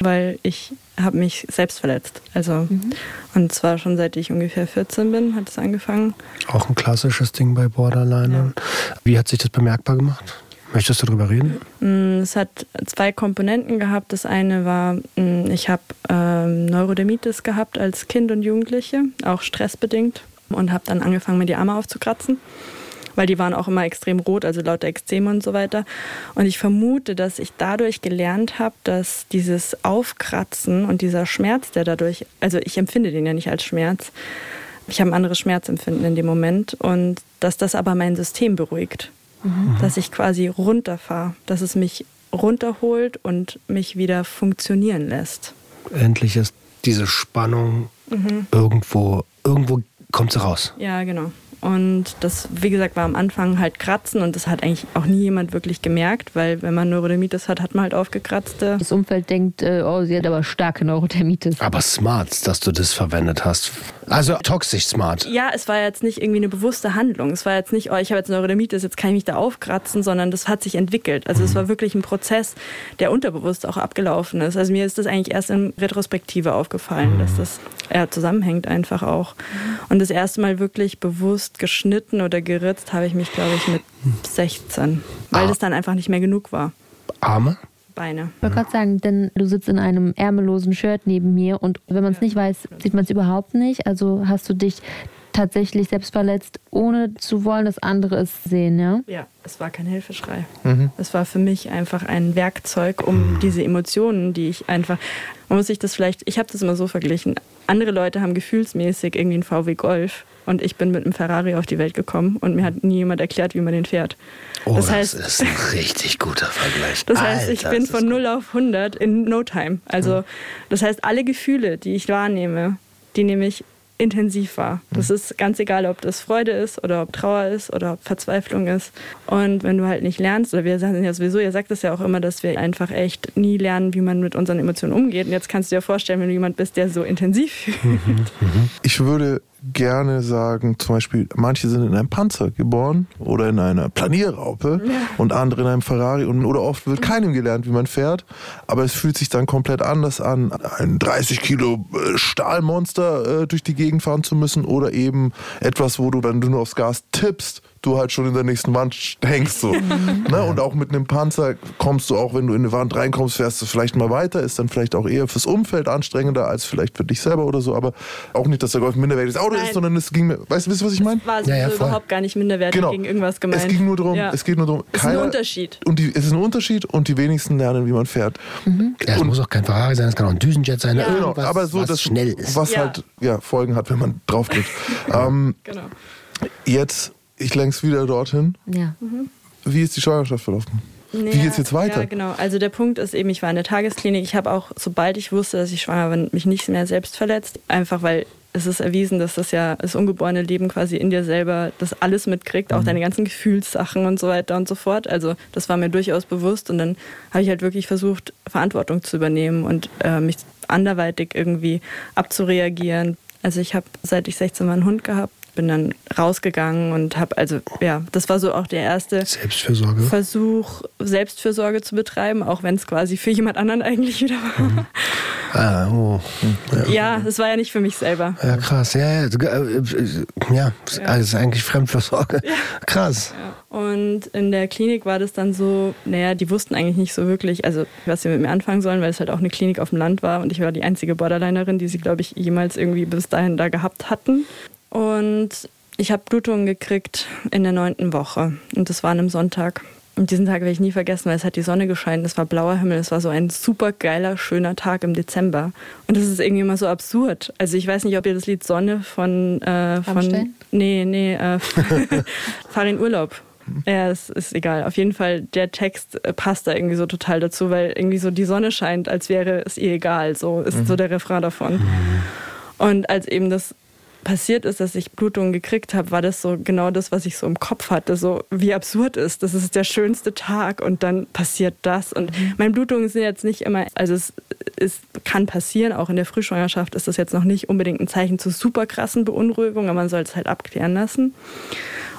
weil ich habe mich selbst verletzt. Also und zwar schon seit ich ungefähr 14 bin, hat es angefangen. Auch ein klassisches Ding bei Borderline. Wie hat sich das bemerkbar gemacht? Möchtest du darüber reden? Mm, Es hat zwei Komponenten gehabt. Das eine war, mm, ich habe ähm, Neurodermitis gehabt als Kind und Jugendliche, auch stressbedingt, und habe dann angefangen, mir die Arme aufzukratzen, weil die waren auch immer extrem rot, also lauter Ekzeme und so weiter. Und ich vermute, dass ich dadurch gelernt habe, dass dieses Aufkratzen und dieser Schmerz, der dadurch, also ich empfinde den ja nicht als Schmerz, ich habe ein anderes Schmerzempfinden in dem Moment und dass das aber mein System beruhigt. Dass ich quasi runterfahre, dass es mich runterholt und mich wieder funktionieren lässt. Endlich ist diese Spannung irgendwo, irgendwo kommt sie raus. Ja, genau. Und das, wie gesagt, war am Anfang halt Kratzen und das hat eigentlich auch nie jemand wirklich gemerkt, weil wenn man Neurodermitis hat, hat man halt aufgekratzte. Das Umfeld denkt, äh, oh, sie hat aber starke Neurodermitis. Aber smart, dass du das verwendet hast. Also toxisch smart. Ja, es war jetzt nicht irgendwie eine bewusste Handlung. Es war jetzt nicht, oh, ich habe jetzt Neurodermitis, jetzt kann ich mich da aufkratzen, sondern das hat sich entwickelt. Also es war wirklich ein Prozess, der unterbewusst auch abgelaufen ist. Also mir ist das eigentlich erst in Retrospektive aufgefallen, dass das eher zusammenhängt einfach auch. Und das erste Mal wirklich bewusst geschnitten oder geritzt habe ich mich, glaube ich, mit 16, weil Ah. das dann einfach nicht mehr genug war. Arme? Beine. Ich wollte gerade sagen, denn du sitzt in einem ärmellosen Shirt neben mir und wenn man es nicht weiß, sieht man es überhaupt nicht. Also hast du dich tatsächlich selbst verletzt, ohne zu wollen, dass andere es sehen, ja? Ja, es war kein Hilfeschrei. Es war für mich einfach ein Werkzeug, um diese Emotionen, die ich einfach. Man muss sich das vielleicht, ich habe das immer so verglichen. Andere Leute haben gefühlsmäßig irgendwie einen VW Golf und ich bin mit einem Ferrari auf die Welt gekommen und mir hat nie jemand erklärt, wie man den fährt. Oh, das, das heißt, ist ein richtig guter Vergleich. [laughs] Das heißt, ich Alter, bin von ist 0 auf 100 in no time. Also, das heißt, alle Gefühle, die ich wahrnehme, die nehme ich intensiv wahr. Das ist ganz egal, ob das Freude ist oder ob Trauer ist oder ob Verzweiflung ist. Und wenn du halt nicht lernst, oder wir sagen ja sowieso, ihr sagt es ja auch immer, dass wir einfach echt nie lernen, wie man mit unseren Emotionen umgeht. Und jetzt kannst du dir vorstellen, wenn du jemand bist, der so intensiv [laughs] fühlt. Ich würde gerne sagen, zum Beispiel, manche sind in einem Panzer geboren oder in einer Planierraupe und andere in einem Ferrari und, oder oft wird keinem gelernt, wie man fährt, aber es fühlt sich dann komplett anders an, ein 30 Kilo äh, Stahlmonster äh, durch die Gegend fahren zu müssen oder eben etwas, wo du, wenn du nur aufs Gas tippst, du halt schon in der nächsten Wand hängst so. ne? Und auch mit einem Panzer kommst du auch, wenn du in eine Wand reinkommst, fährst du vielleicht mal weiter, ist dann vielleicht auch eher fürs Umfeld anstrengender als vielleicht für dich selber oder so, aber auch nicht, dass der Golf minderwertiges Auto Nein. ist, sondern es ging mir, weißt du, wisst ihr, was ich meine? War Ja, ja, voll. überhaupt gar nicht minderwertig Genau. gegen irgendwas gemeint. Es ging nur darum, Ja. es geht nur darum, Es ist ein Unterschied. Und die, es ist ein Unterschied und die wenigsten lernen, wie man fährt. Ja, es muss auch kein Ferrari sein, es kann auch ein Düsenjet sein, Ja. irgendwas, Genau, aber so, was das, schnell ist. was Ja. halt ja, Folgen hat, wenn man draufklickt. [laughs] ähm, Genau. jetzt, ich lenk's wieder dorthin. Ja. Wie ist die Schwangerschaft verlaufen? Wie geht's jetzt weiter? Ja, genau. Also der Punkt ist eben, ich war in der Tagesklinik. Ich habe auch, sobald ich wusste, dass ich schwanger bin, mich nicht mehr selbst verletzt. Einfach weil es ist erwiesen, dass das ja das ungeborene Leben quasi in dir selber das alles mitkriegt, Mhm. auch deine ganzen Gefühlssachen und so weiter und so fort. Also das war mir durchaus bewusst und dann habe ich halt wirklich versucht, Verantwortung zu übernehmen und äh, mich anderweitig irgendwie abzureagieren. Also ich habe, seit ich 16 war, einen Hund gehabt, bin dann rausgegangen und habe, also ja, das war so auch der erste Selbstfürsorge. Versuch, Selbstfürsorge zu betreiben, auch wenn es quasi für jemand anderen [laughs] eigentlich wieder war. Ah, oh. Ja, es war ja nicht für mich selber. Ja, krass. Ja, ja, äh, ja, das ist eigentlich Fremdversorge. Krass. Und in der Klinik war das dann so, naja, die wussten eigentlich nicht so wirklich, also was sie mit mir anfangen sollen, weil es halt auch eine Klinik auf dem Land war und ich war die einzige Borderlinerin, die sie, glaube ich, jemals irgendwie bis dahin da gehabt hatten. Und ich habe Blutungen gekriegt in der neunten Woche und das war an einem Sonntag. Und diesen Tag werde ich nie vergessen, weil es hat die Sonne gescheint, es war blauer Himmel, es war so ein super geiler, schöner Tag im Dezember. Und das ist irgendwie immer so absurd. Also ich weiß nicht, ob ihr das Lied Sonne von... Äh, von nee, nee, äh, [laughs] Fahr in Urlaub. Ja, es ist egal. Auf jeden Fall, der Text äh, passt da irgendwie so total dazu, weil irgendwie so die Sonne scheint, als wäre es ihr egal. So ist so der Refrain davon. Und als eben das passiert ist, dass ich Blutungen gekriegt habe, war das so genau das, was ich so im Kopf hatte. So wie absurd ist. Das ist der schönste Tag und dann passiert das. Und meine Blutungen sind jetzt nicht immer, also es, es kann passieren, auch in der Frühschwangerschaft ist das jetzt noch nicht unbedingt ein Zeichen zu super krassen Beunruhigungen, aber man soll es halt abklären lassen.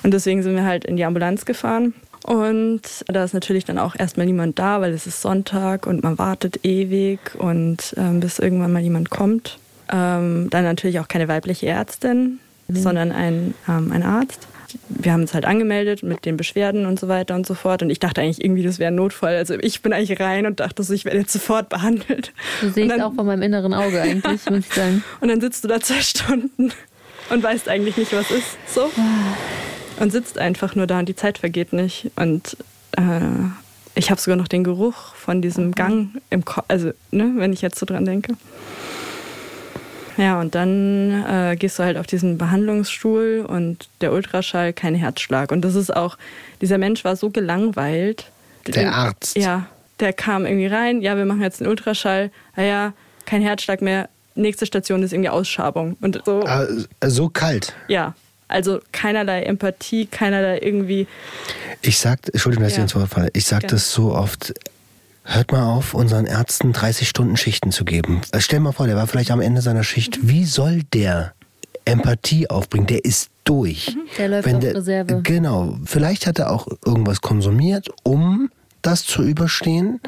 Und deswegen sind wir halt in die Ambulanz gefahren. Und da ist natürlich dann auch erstmal niemand da, weil es ist Sonntag und man wartet ewig und ähm, bis irgendwann mal jemand kommt. Ähm, dann natürlich auch keine weibliche Ärztin, sondern ein, ähm, ein Arzt. Wir haben uns halt angemeldet mit den Beschwerden und so weiter und so fort. Und ich dachte eigentlich irgendwie, das wäre ein Notfall. Also ich bin eigentlich rein und dachte so, ich werde jetzt sofort behandelt. Ich es dann- auch von meinem inneren Auge eigentlich, muss ich sagen. [laughs] und dann sitzt du da zwei Stunden und weißt eigentlich nicht, was ist. So. Und sitzt einfach nur da und die Zeit vergeht nicht. Und äh, ich habe sogar noch den Geruch von diesem Gang im Kopf, also ne, wenn ich jetzt so dran denke. Ja, und dann äh, gehst du halt auf diesen Behandlungsstuhl und der Ultraschall, kein Herzschlag. Und das ist auch, dieser Mensch war so gelangweilt. Der Arzt. Ja, der kam irgendwie rein, ja, wir machen jetzt einen Ultraschall, naja, kein Herzschlag mehr, nächste Station ist irgendwie Ausschabung. Und so, Ah, so kalt. ja, also keinerlei Empathie, keinerlei irgendwie, Ich sag, Entschuldigung, dass ich Ja. ins Wort falle. Ich sag Gerne. das so oft. Hört mal auf, unseren Ärzten 30 Stunden Schichten zu geben. Äh, Stell mal vor, der war vielleicht am Ende seiner Schicht. Wie soll der Empathie aufbringen? Der ist durch. Der läuft auf Reserve. Genau. Vielleicht hat er auch irgendwas konsumiert, um das zu überstehen.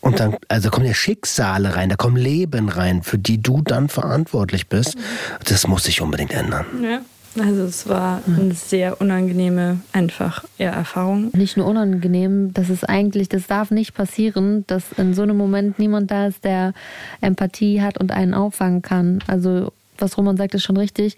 Und dann, also kommen ja Schicksale rein, da kommen Leben rein, für die du dann verantwortlich bist. Das muss sich unbedingt ändern. ja. Also es war eine sehr unangenehme, einfach ja, Erfahrung. Nicht nur unangenehm, das ist eigentlich, das darf nicht passieren, dass in so einem Moment niemand da ist, der Empathie hat und einen auffangen kann. Also was Roman sagt, ist schon richtig.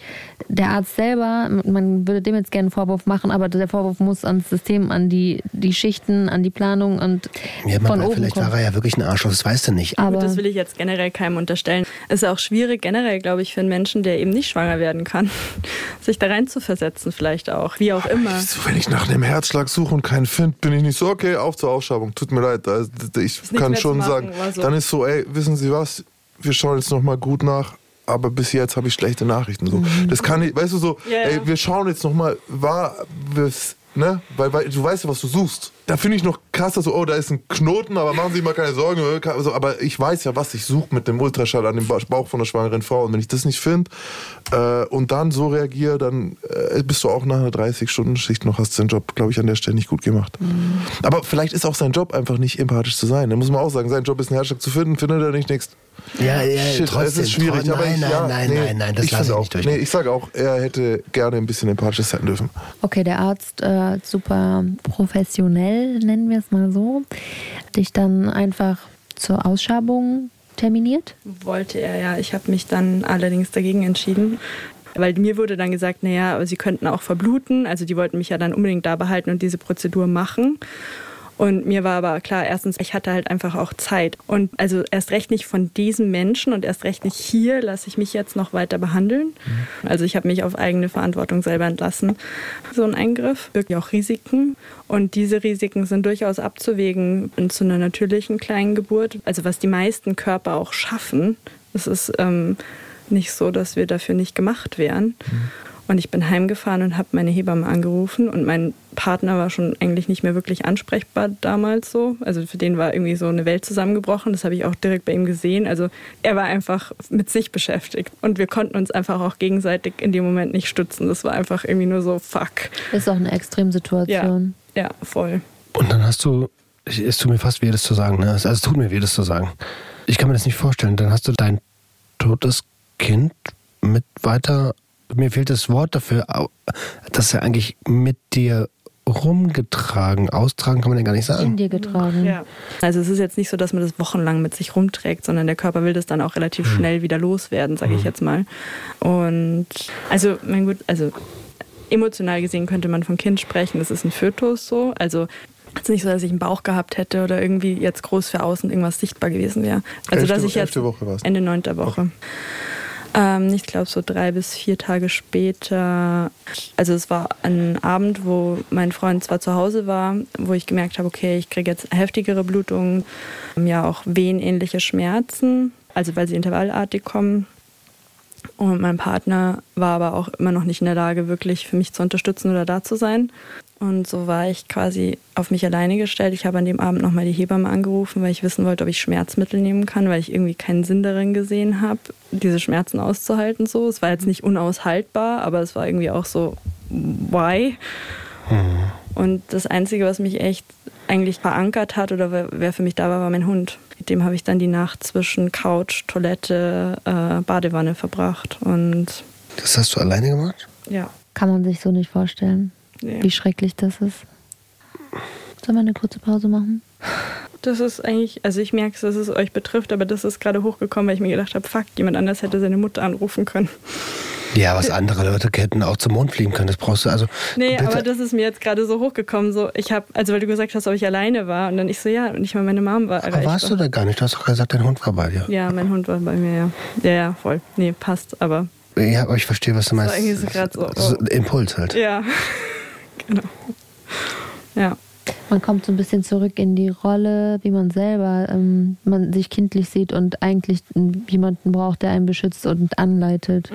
Der Arzt selber, man würde dem jetzt gerne einen Vorwurf machen, aber der Vorwurf muss ans System, an die, die Schichten, an die Planung und Ja, man, von oben vielleicht kommen. war er ja wirklich ein Arschloch, das weißt du nicht. Aber Gut, das will ich jetzt generell keinem unterstellen. Es ist auch schwierig generell, glaube ich, für einen Menschen, der eben nicht schwanger werden kann, [laughs] sich da rein zu versetzen vielleicht auch, wie auch immer. So, wenn ich nach einem Herzschlag suche und keinen finde, bin ich nicht so, okay, auf zur Ausschreibung. Tut mir leid. Also, Ich kann schon machen, sagen, so. dann ist so, ey, wissen Sie was, wir schauen jetzt nochmal gut nach, aber bis jetzt habe ich schlechte Nachrichten. So. Das kann ich, weißt du so, Ja, ey, wir schauen jetzt nochmal, war, ne, weil, weil du weißt ja, was du suchst. Da finde ich noch krasser so, oh, da ist ein Knoten, aber machen Sie sich mal keine Sorgen. Also, aber ich weiß ja, was ich suche mit dem Ultraschall an dem Ba- Bauch von der schwangeren Frau. Und wenn ich das nicht finde äh, und dann so reagiere, dann äh, bist du auch nach einer 30-Stunden-Schicht noch, hast den Job, glaube ich, an der Stelle nicht gut gemacht. Aber vielleicht ist auch sein Job einfach nicht empathisch zu sein. Da muss man auch sagen, sein Job ist, einen Herzschlag zu finden, findet er nicht nichts. Ja, ja, Shit, trotzdem. es ist schwierig. tro- aber nein, ich, nein, ja, nein, nee, nein, nein, das ich lasse ich nicht durch. Nee, ich sage auch, er hätte gerne ein bisschen empathisch sein dürfen. Okay, der Arzt, äh, super professionell, nennen wir es mal so, dich dann einfach zur Ausschabung terminiert. Wollte er ja. Ich habe mich dann allerdings dagegen entschieden. Weil mir wurde dann gesagt, naja, aber sie könnten auch verbluten. Also die wollten mich ja dann unbedingt da behalten und diese Prozedur machen. Und mir war aber klar, erstens, ich hatte halt einfach auch Zeit. Und also erst recht nicht von diesem Menschen und erst recht nicht hier lasse ich mich jetzt noch weiter behandeln. Also ich habe mich auf eigene Verantwortung selber entlassen. So ein Eingriff birgt ja auch Risiken. Und diese Risiken sind durchaus abzuwägen in zu einer natürlichen kleinen Geburt. Also was die meisten Körper auch schaffen. Es ist ähm, nicht so, dass wir dafür nicht gemacht wären. Und ich bin heimgefahren und habe meine Hebamme angerufen und mein Partner war schon eigentlich nicht mehr wirklich ansprechbar damals so. Also für den war irgendwie so eine Welt zusammengebrochen. Das habe ich auch direkt bei ihm gesehen. Also er war einfach mit sich beschäftigt und wir konnten uns einfach auch gegenseitig in dem Moment nicht stützen. Das war einfach irgendwie nur so fuck. Ist auch eine Ja, Extremsituation. ja, voll. Und dann hast du, es tut mir fast weh, das zu sagen, ne? Also es tut mir weh, das zu sagen. Ich kann mir das nicht vorstellen. Dann hast du dein totes Kind mit weiter, mir fehlt das Wort dafür, dass er eigentlich mit dir rumgetragen, austragen kann man ja gar nicht In sagen. dir getragen. Ja. Also es ist jetzt nicht so, dass man das wochenlang mit sich rumträgt, sondern der Körper will das dann auch relativ schnell wieder loswerden, sage ich jetzt mal. Und also, mein gut, also emotional gesehen könnte man vom Kind sprechen, das ist ein Fötus so. Also es ist nicht so, dass ich einen Bauch gehabt hätte oder irgendwie jetzt groß für außen irgendwas sichtbar gewesen wäre. Also Elfte- dass ich jetzt Woche war's. Ende neunter Woche. Ähm, ich glaube so drei bis vier Tage später. Also es war ein Abend, wo mein Freund zwar zu Hause war, wo ich gemerkt habe, okay, ich kriege jetzt heftigere Blutungen, ja auch wehenähnliche Schmerzen, also weil sie intervallartig kommen. Und mein Partner war aber auch immer noch nicht in der Lage, wirklich für mich zu unterstützen oder da zu sein. Und so war ich quasi auf mich alleine gestellt. Ich habe an dem Abend nochmal die Hebamme angerufen, weil ich wissen wollte, ob ich Schmerzmittel nehmen kann, weil ich irgendwie keinen Sinn darin gesehen habe, diese Schmerzen auszuhalten. So, es war jetzt nicht unaushaltbar, aber es war irgendwie auch so, why? Und das Einzige, was mich echt eigentlich verankert hat oder wer wer für mich da war, war mein Hund. Mit dem habe ich dann die Nacht zwischen Couch, Toilette, äh, Badewanne verbracht. Und Das hast du alleine gemacht? ja, Kann man sich so nicht vorstellen, nee. wie schrecklich das ist. Sollen wir eine kurze Pause machen? das ist eigentlich, also ich merke, dass es euch betrifft, aber das ist gerade hochgekommen, weil ich mir gedacht habe, fuck, jemand anders hätte seine Mutter anrufen können. Ja, was andere Leute hätten auch zum Mond fliegen können. Das brauchst du also. Nee, bitte. aber das ist mir jetzt gerade so hochgekommen. So, ich habe, also weil du gesagt hast, ob ich alleine war, und dann ich so, ja, nicht mal meine Mom war aber warst du da gar nicht? Du hast doch gesagt, dein Hund war bei dir. Ja, mein Hund war bei mir, ja. Ja, ja, voll. Nee, passt, aber Ja, aber ich verstehe, was du meinst. so, So oh. Impuls halt. ja. Genau. Ja. Man kommt so ein bisschen zurück in die Rolle, wie man selber, ähm, man sich kindlich sieht und eigentlich jemanden braucht, der einen beschützt und anleitet.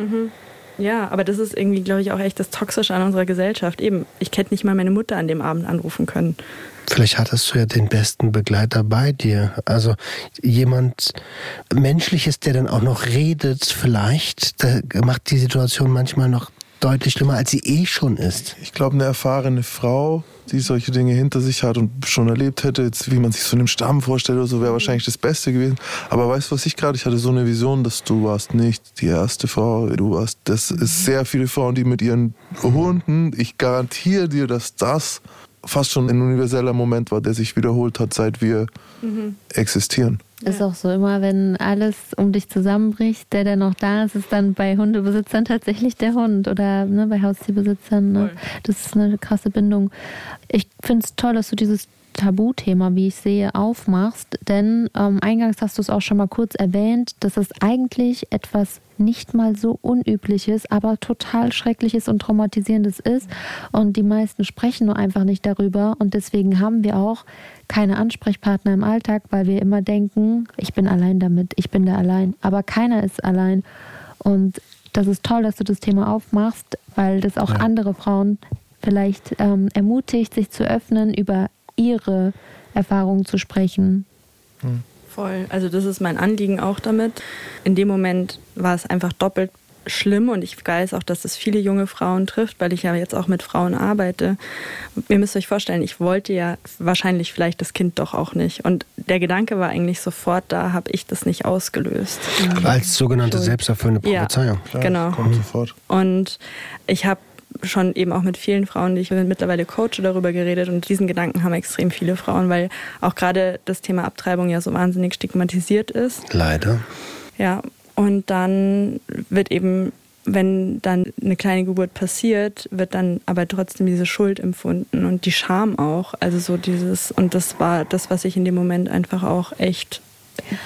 Ja, aber das ist irgendwie, glaube ich, auch echt das Toxische an unserer Gesellschaft. Eben, ich hätte nicht mal meine Mutter an dem Abend anrufen können. Vielleicht hattest du ja den besten Begleiter bei dir. Also jemand Menschliches, der dann auch noch redet, vielleicht, der macht die Situation manchmal noch deutlich schlimmer, als sie eh schon ist. Ich glaube, eine erfahrene Frau, die solche Dinge hinter sich hat und schon erlebt hätte, jetzt, wie man sich so einem Stamm vorstellt oder so, wäre wahrscheinlich das Beste gewesen. Aber weißt du, was ich gerade, ich hatte so eine Vision, dass du warst nicht die erste Frau, du warst, das ist sehr viele Frauen, die mit ihren Hunden, ich garantiere dir, dass das fast schon ein universeller Moment war, der sich wiederholt hat, seit wir Mhm. existieren. Ist auch so, immer wenn alles um dich zusammenbricht, der, der noch da ist, ist dann bei Hundebesitzern tatsächlich der Hund oder ne, bei Haustierbesitzern. Ne? Das ist eine krasse Bindung. Ich finde es toll, dass du dieses Tabuthema, wie ich sehe, aufmachst, denn ähm, eingangs hast du es auch schon mal kurz erwähnt, dass es eigentlich etwas nicht mal so Unübliches, aber total Schreckliches und Traumatisierendes ist. Und die meisten sprechen nur einfach nicht darüber. Und deswegen haben wir auch keine Ansprechpartner im Alltag, weil wir immer denken, ich bin allein damit, ich bin da allein. Aber keiner ist allein. Und das ist toll, dass du das Thema aufmachst, weil das auch Ja. andere Frauen vielleicht ähm, ermutigt, sich zu öffnen, über ihre Erfahrungen zu sprechen. Voll. Also das ist mein Anliegen auch damit. In dem Moment war es einfach doppelt schlimm und ich weiß auch, dass es viele junge Frauen trifft, weil ich ja jetzt auch mit Frauen arbeite. Ihr müsst euch vorstellen, ich wollte ja wahrscheinlich vielleicht das Kind doch auch nicht. Und der Gedanke war eigentlich sofort da, habe ich das nicht ausgelöst. Als sogenannte selbsterfüllende Ja. Prophezeiung. Klar, Genau. Kommt sofort. Und ich habe schon eben auch mit vielen Frauen, die ich mittlerweile coache, darüber geredet. Und diesen Gedanken haben extrem viele Frauen, weil auch gerade das Thema Abtreibung ja so wahnsinnig stigmatisiert ist. Leider. Ja, und dann wird eben, wenn dann eine kleine Geburt passiert, wird dann aber trotzdem diese Schuld empfunden und die Scham auch. Also so dieses, und das war das, was ich in dem Moment einfach auch echt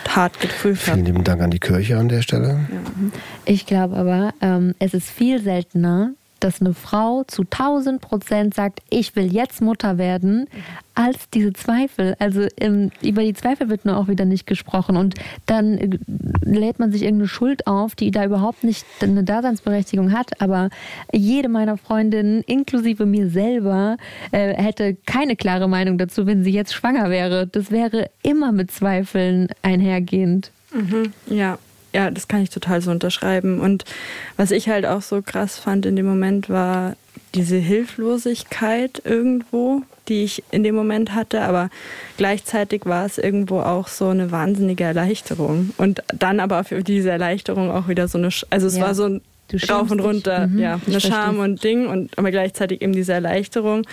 hart geprüft Vielen lieben Dank an die Kirche an der Stelle. Ich glaube aber, ähm, es ist viel seltener, dass eine Frau zu 1000 Prozent sagt, ich will jetzt Mutter werden, als diese Zweifel. Also ähm, über die Zweifel wird nur auch wieder nicht gesprochen. Und dann äh, lädt man sich irgendeine Schuld auf, die da überhaupt nicht eine Daseinsberechtigung hat. Aber jede meiner Freundinnen, inklusive mir selber, äh, hätte keine klare Meinung dazu, wenn sie jetzt schwanger wäre. Das wäre immer mit Zweifeln einhergehend. Ja, ja, das kann ich total so unterschreiben. Und was ich halt auch so krass fand in dem Moment war diese Hilflosigkeit irgendwo, die ich in dem Moment hatte, aber gleichzeitig war es irgendwo auch so eine wahnsinnige Erleichterung. Und dann aber für diese Erleichterung auch wieder so eine, Sch also es Ja. war so ein rauf und runter, Mhm, ja, eine. Scham und Ding und aber gleichzeitig eben diese Erleichterung.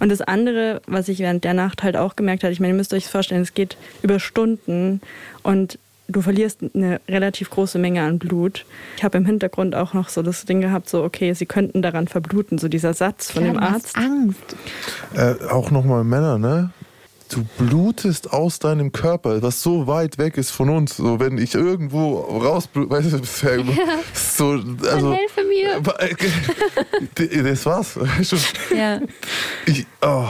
Und das andere, was ich während der Nacht halt auch gemerkt habe, ich meine, ihr müsst euch vorstellen, es geht über Stunden und du verlierst eine relativ große Menge an Blut. Ich habe im Hintergrund auch noch so das Ding gehabt, so okay, sie könnten daran verbluten, so dieser Satz von Klar, dem du hast Arzt. Angst. Äh, auch nochmal Männer, ne? Du blutest aus deinem Körper, was so weit weg ist von uns. So, wenn ich irgendwo rausblute, weißt du, das ist ja so, also. helfe mir. [laughs] Das war's. [laughs] Ja. Ich, oh.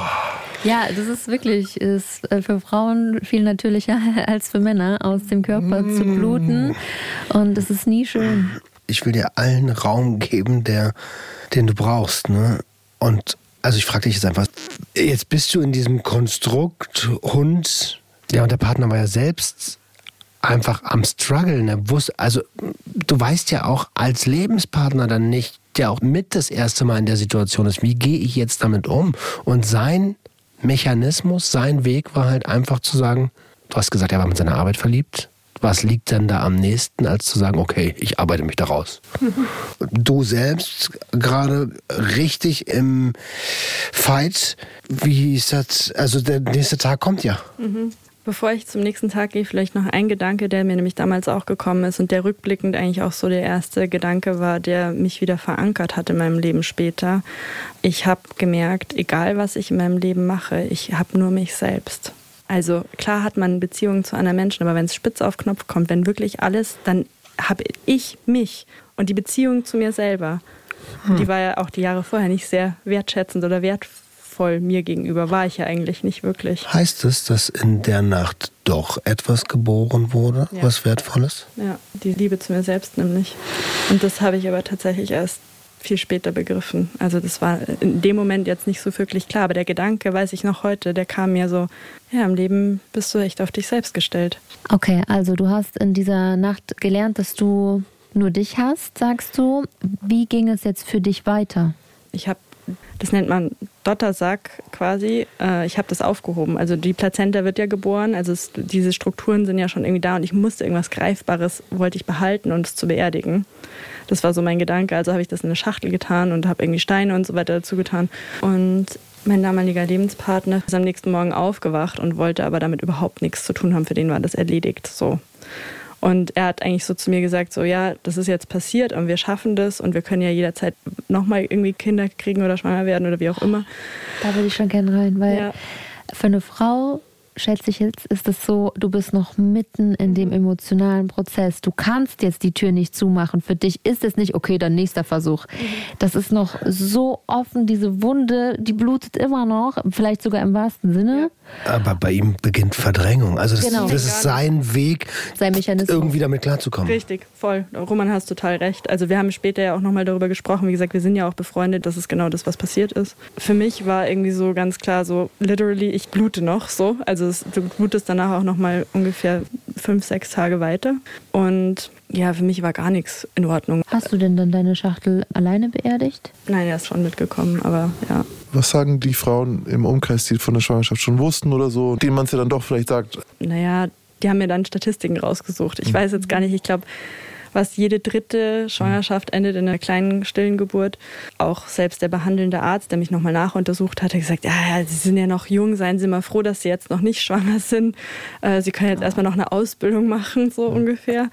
Ja, das ist wirklich ist äh, für Frauen viel natürlicher [laughs] als für Männer, aus dem Körper zu bluten. Und es ist nie schön. ich will dir allen Raum geben, der, den du brauchst. Ne? Und also ich frage dich jetzt einfach, jetzt bist du in diesem Konstrukt Hund, ja, und der Partner war ja selbst einfach am struggeln. Er wusste, also du weißt ja auch als Lebenspartner dann nicht, der auch mit das erste Mal in der Situation ist, wie gehe ich jetzt damit um? Und sein Mechanismus, sein Weg war halt einfach zu sagen, du hast gesagt, er war mit seiner Arbeit verliebt. Was liegt denn da am nächsten, als zu sagen, okay, ich arbeite mich da raus? [laughs] du selbst gerade richtig im Fight. Wie ist das? Also der nächste Tag kommt ja. Bevor ich zum nächsten Tag gehe, vielleicht noch ein Gedanke, der mir nämlich damals auch gekommen ist und der rückblickend eigentlich auch so der erste Gedanke war, der mich wieder verankert hat in meinem Leben später. Ich habe gemerkt, egal was ich in meinem Leben mache, ich habe nur mich selbst. Also klar hat man Beziehungen zu anderen Menschen, aber wenn es spitz auf Knopf kommt, wenn wirklich alles, dann habe ich mich und die Beziehung zu mir selber. Und die war ja auch die Jahre vorher nicht sehr wertschätzend oder wertvoll mir gegenüber, war ich ja eigentlich nicht wirklich. Heißt es, dass in der Nacht doch etwas geboren wurde, Ja. was Wertvolles? Ja, die Liebe zu mir selbst nämlich. Und das habe ich aber tatsächlich erst viel später begriffen. Also das war in dem Moment jetzt nicht so wirklich klar, aber der Gedanke, weiß ich noch heute, der kam mir so, ja, im Leben bist du echt auf dich selbst gestellt. Okay, also du hast in dieser Nacht gelernt, dass du nur dich hast, sagst du. Wie ging es jetzt für dich weiter? Ich habe das nennt man Dottersack quasi. Äh, ich habe das aufgehoben. Also die Plazenta wird ja geboren, also es, diese Strukturen sind ja schon irgendwie da und ich musste irgendwas Greifbares, wollte ich behalten und es zu beerdigen. Das war so mein Gedanke. Also habe ich das in eine Schachtel getan und habe irgendwie Steine und so weiter dazu getan. Und mein damaliger Lebenspartner ist am nächsten Morgen aufgewacht und wollte aber damit überhaupt nichts zu tun haben. Für den war das erledigt. So. Und er hat eigentlich so zu mir gesagt, so ja, das ist jetzt passiert und wir schaffen das und wir können ja jederzeit nochmal irgendwie Kinder kriegen oder schwanger werden oder wie auch immer. Da würde ich schon gerne rein, weil ja. für eine Frau schätze ich jetzt, ist es so, du bist noch mitten in dem emotionalen Prozess. Du kannst jetzt die Tür nicht zumachen. Für dich ist es nicht, okay, dann nächster Versuch. Das ist noch so offen, diese Wunde, die blutet immer noch, vielleicht sogar im wahrsten Sinne. Aber bei ihm beginnt Verdrängung. Also das, genau. das ist sein Weg, sein Mechanismus. irgendwie damit klarzukommen. Richtig, voll. Roman hast total recht. Also wir haben später ja auch nochmal darüber gesprochen. Wie gesagt, wir sind ja auch befreundet. Das ist genau das, was passiert ist. Für mich war irgendwie so ganz klar so, literally, ich blute noch so. Also es, du blutest danach auch nochmal ungefähr fünf, sechs Tage weiter. Und ja, für mich war gar nichts in Ordnung. Hast du denn dann deine Schachtel alleine beerdigt? Nein, er ist schon mitgekommen, aber ja. Was sagen die Frauen im Umkreis, die von der Schwangerschaft schon wussten oder so, denen man es ja dann doch vielleicht sagt? Naja, die haben mir dann Statistiken rausgesucht. Ich mhm. weiß jetzt gar nicht, ich glaube, was jede dritte Schwangerschaft endet in einer kleinen stillen Geburt. Auch selbst der behandelnde Arzt, der mich nochmal nachuntersucht hat, hat gesagt, ja, ja, Sie sind ja noch jung, seien Sie mal froh, dass Sie jetzt noch nicht schwanger sind. Äh, Sie können jetzt erstmal noch eine Ausbildung machen, so ungefähr.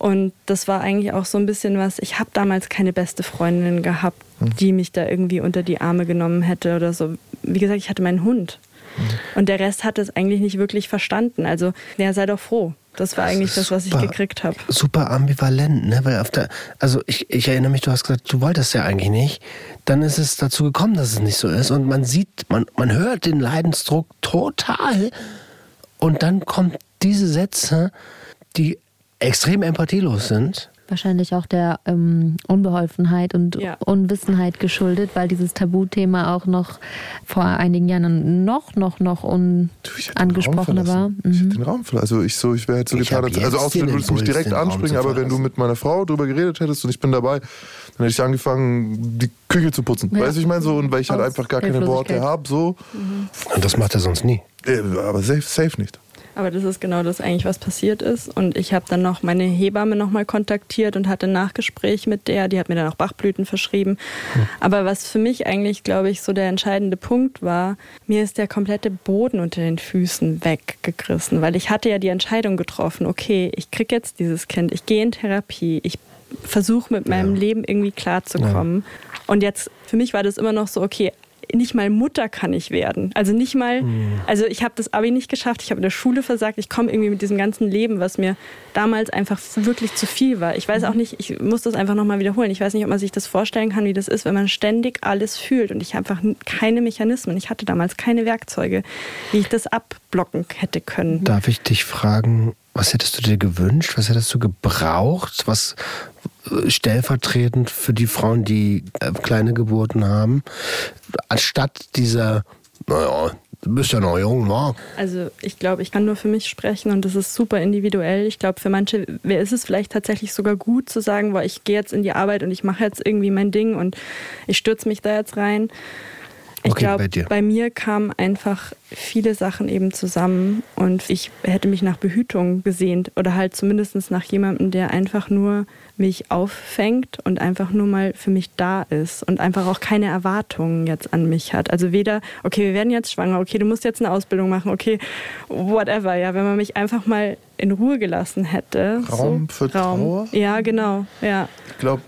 Und das war eigentlich auch so ein bisschen was, ich habe damals keine beste Freundin gehabt, hm. die mich da irgendwie unter die Arme genommen hätte oder so. Wie gesagt, ich hatte meinen Hund. Hm. Und der Rest hat es eigentlich nicht wirklich verstanden. Also, ja, sei doch froh. Das war das eigentlich das, was super, ich gekriegt habe. Super ambivalent, ne? Weil auf der, also ich, ich erinnere mich, du hast gesagt, du wolltest ja eigentlich nicht. Dann ist es dazu gekommen, dass es nicht so ist. Und man sieht, man, man hört den Leidensdruck total. Und dann kommen diese Sätze, die extrem empathielos sind. Wahrscheinlich auch der ähm, Unbeholfenheit und ja. Unwissenheit geschuldet, weil dieses Tabuthema auch noch vor einigen Jahren noch, noch, noch unangesprochener war. Mhm. Ich hätte den Raum verlassen. Also ich so, ich wäre halt so ich getan, also außer du würdest mich direkt anspringen, aber wenn du mit meiner Frau drüber geredet hättest und ich bin dabei, dann hätte ich angefangen, die Küche zu putzen. Ja. Weißt du, ich meine so, und weil ich halt einfach gar keine Worte habe, so. Mhm. Und das macht er sonst nie. Aber safe, safe nicht. Aber das ist genau das eigentlich, was passiert ist. Und ich habe dann noch meine Hebamme nochmal kontaktiert und hatte ein Nachgespräch mit der. Die hat mir dann auch Bachblüten verschrieben. Hm. Aber was für mich eigentlich, glaube ich, so der entscheidende Punkt war, mir ist der komplette Boden unter den Füßen weggegriffen. Weil ich hatte ja die Entscheidung getroffen, okay, ich kriege jetzt dieses Kind, ich gehe in Therapie, ich versuche mit meinem ja. Leben irgendwie klarzukommen. Ja. Und jetzt, für mich war das immer noch so, okay, nicht mal Mutter kann ich werden. Also nicht mal, mhm. also ich habe das Abi nicht geschafft, ich habe in der Schule versagt, ich komme irgendwie mit diesem ganzen Leben, was mir damals einfach wirklich zu viel war. Ich weiß auch nicht, ich muss das einfach nochmal wiederholen. Ich weiß nicht, ob man sich das vorstellen kann, wie das ist, wenn man ständig alles fühlt und ich habe einfach keine Mechanismen. Ich hatte damals keine Werkzeuge, wie ich das abblocken hätte können. Darf ich dich fragen, was hättest du dir gewünscht? Was hättest du gebraucht? Was stellvertretend für die Frauen, die äh, kleine Geburten haben, anstatt dieser, naja, du bist ja noch jung, wa? Also ich glaube, ich kann nur für mich sprechen und das ist super individuell. Ich glaube, für manche ist es vielleicht tatsächlich sogar gut zu sagen, weil ich gehe jetzt in die Arbeit und ich mache jetzt irgendwie mein Ding und ich stürze mich da jetzt rein. Ich okay, glaube, bei, bei, mir kamen einfach viele Sachen eben zusammen und ich hätte mich nach Behütung gesehnt oder halt zumindest nach jemandem, der einfach nur mich auffängt und einfach nur mal für mich da ist und einfach auch keine Erwartungen jetzt an mich hat. Also weder, okay, wir werden jetzt schwanger, okay, du musst jetzt eine Ausbildung machen, okay, whatever. Ja, wenn man mich einfach mal in Ruhe gelassen hätte. Raum so, für Raum. Trauer? Ja, genau, ja. Ich glaube,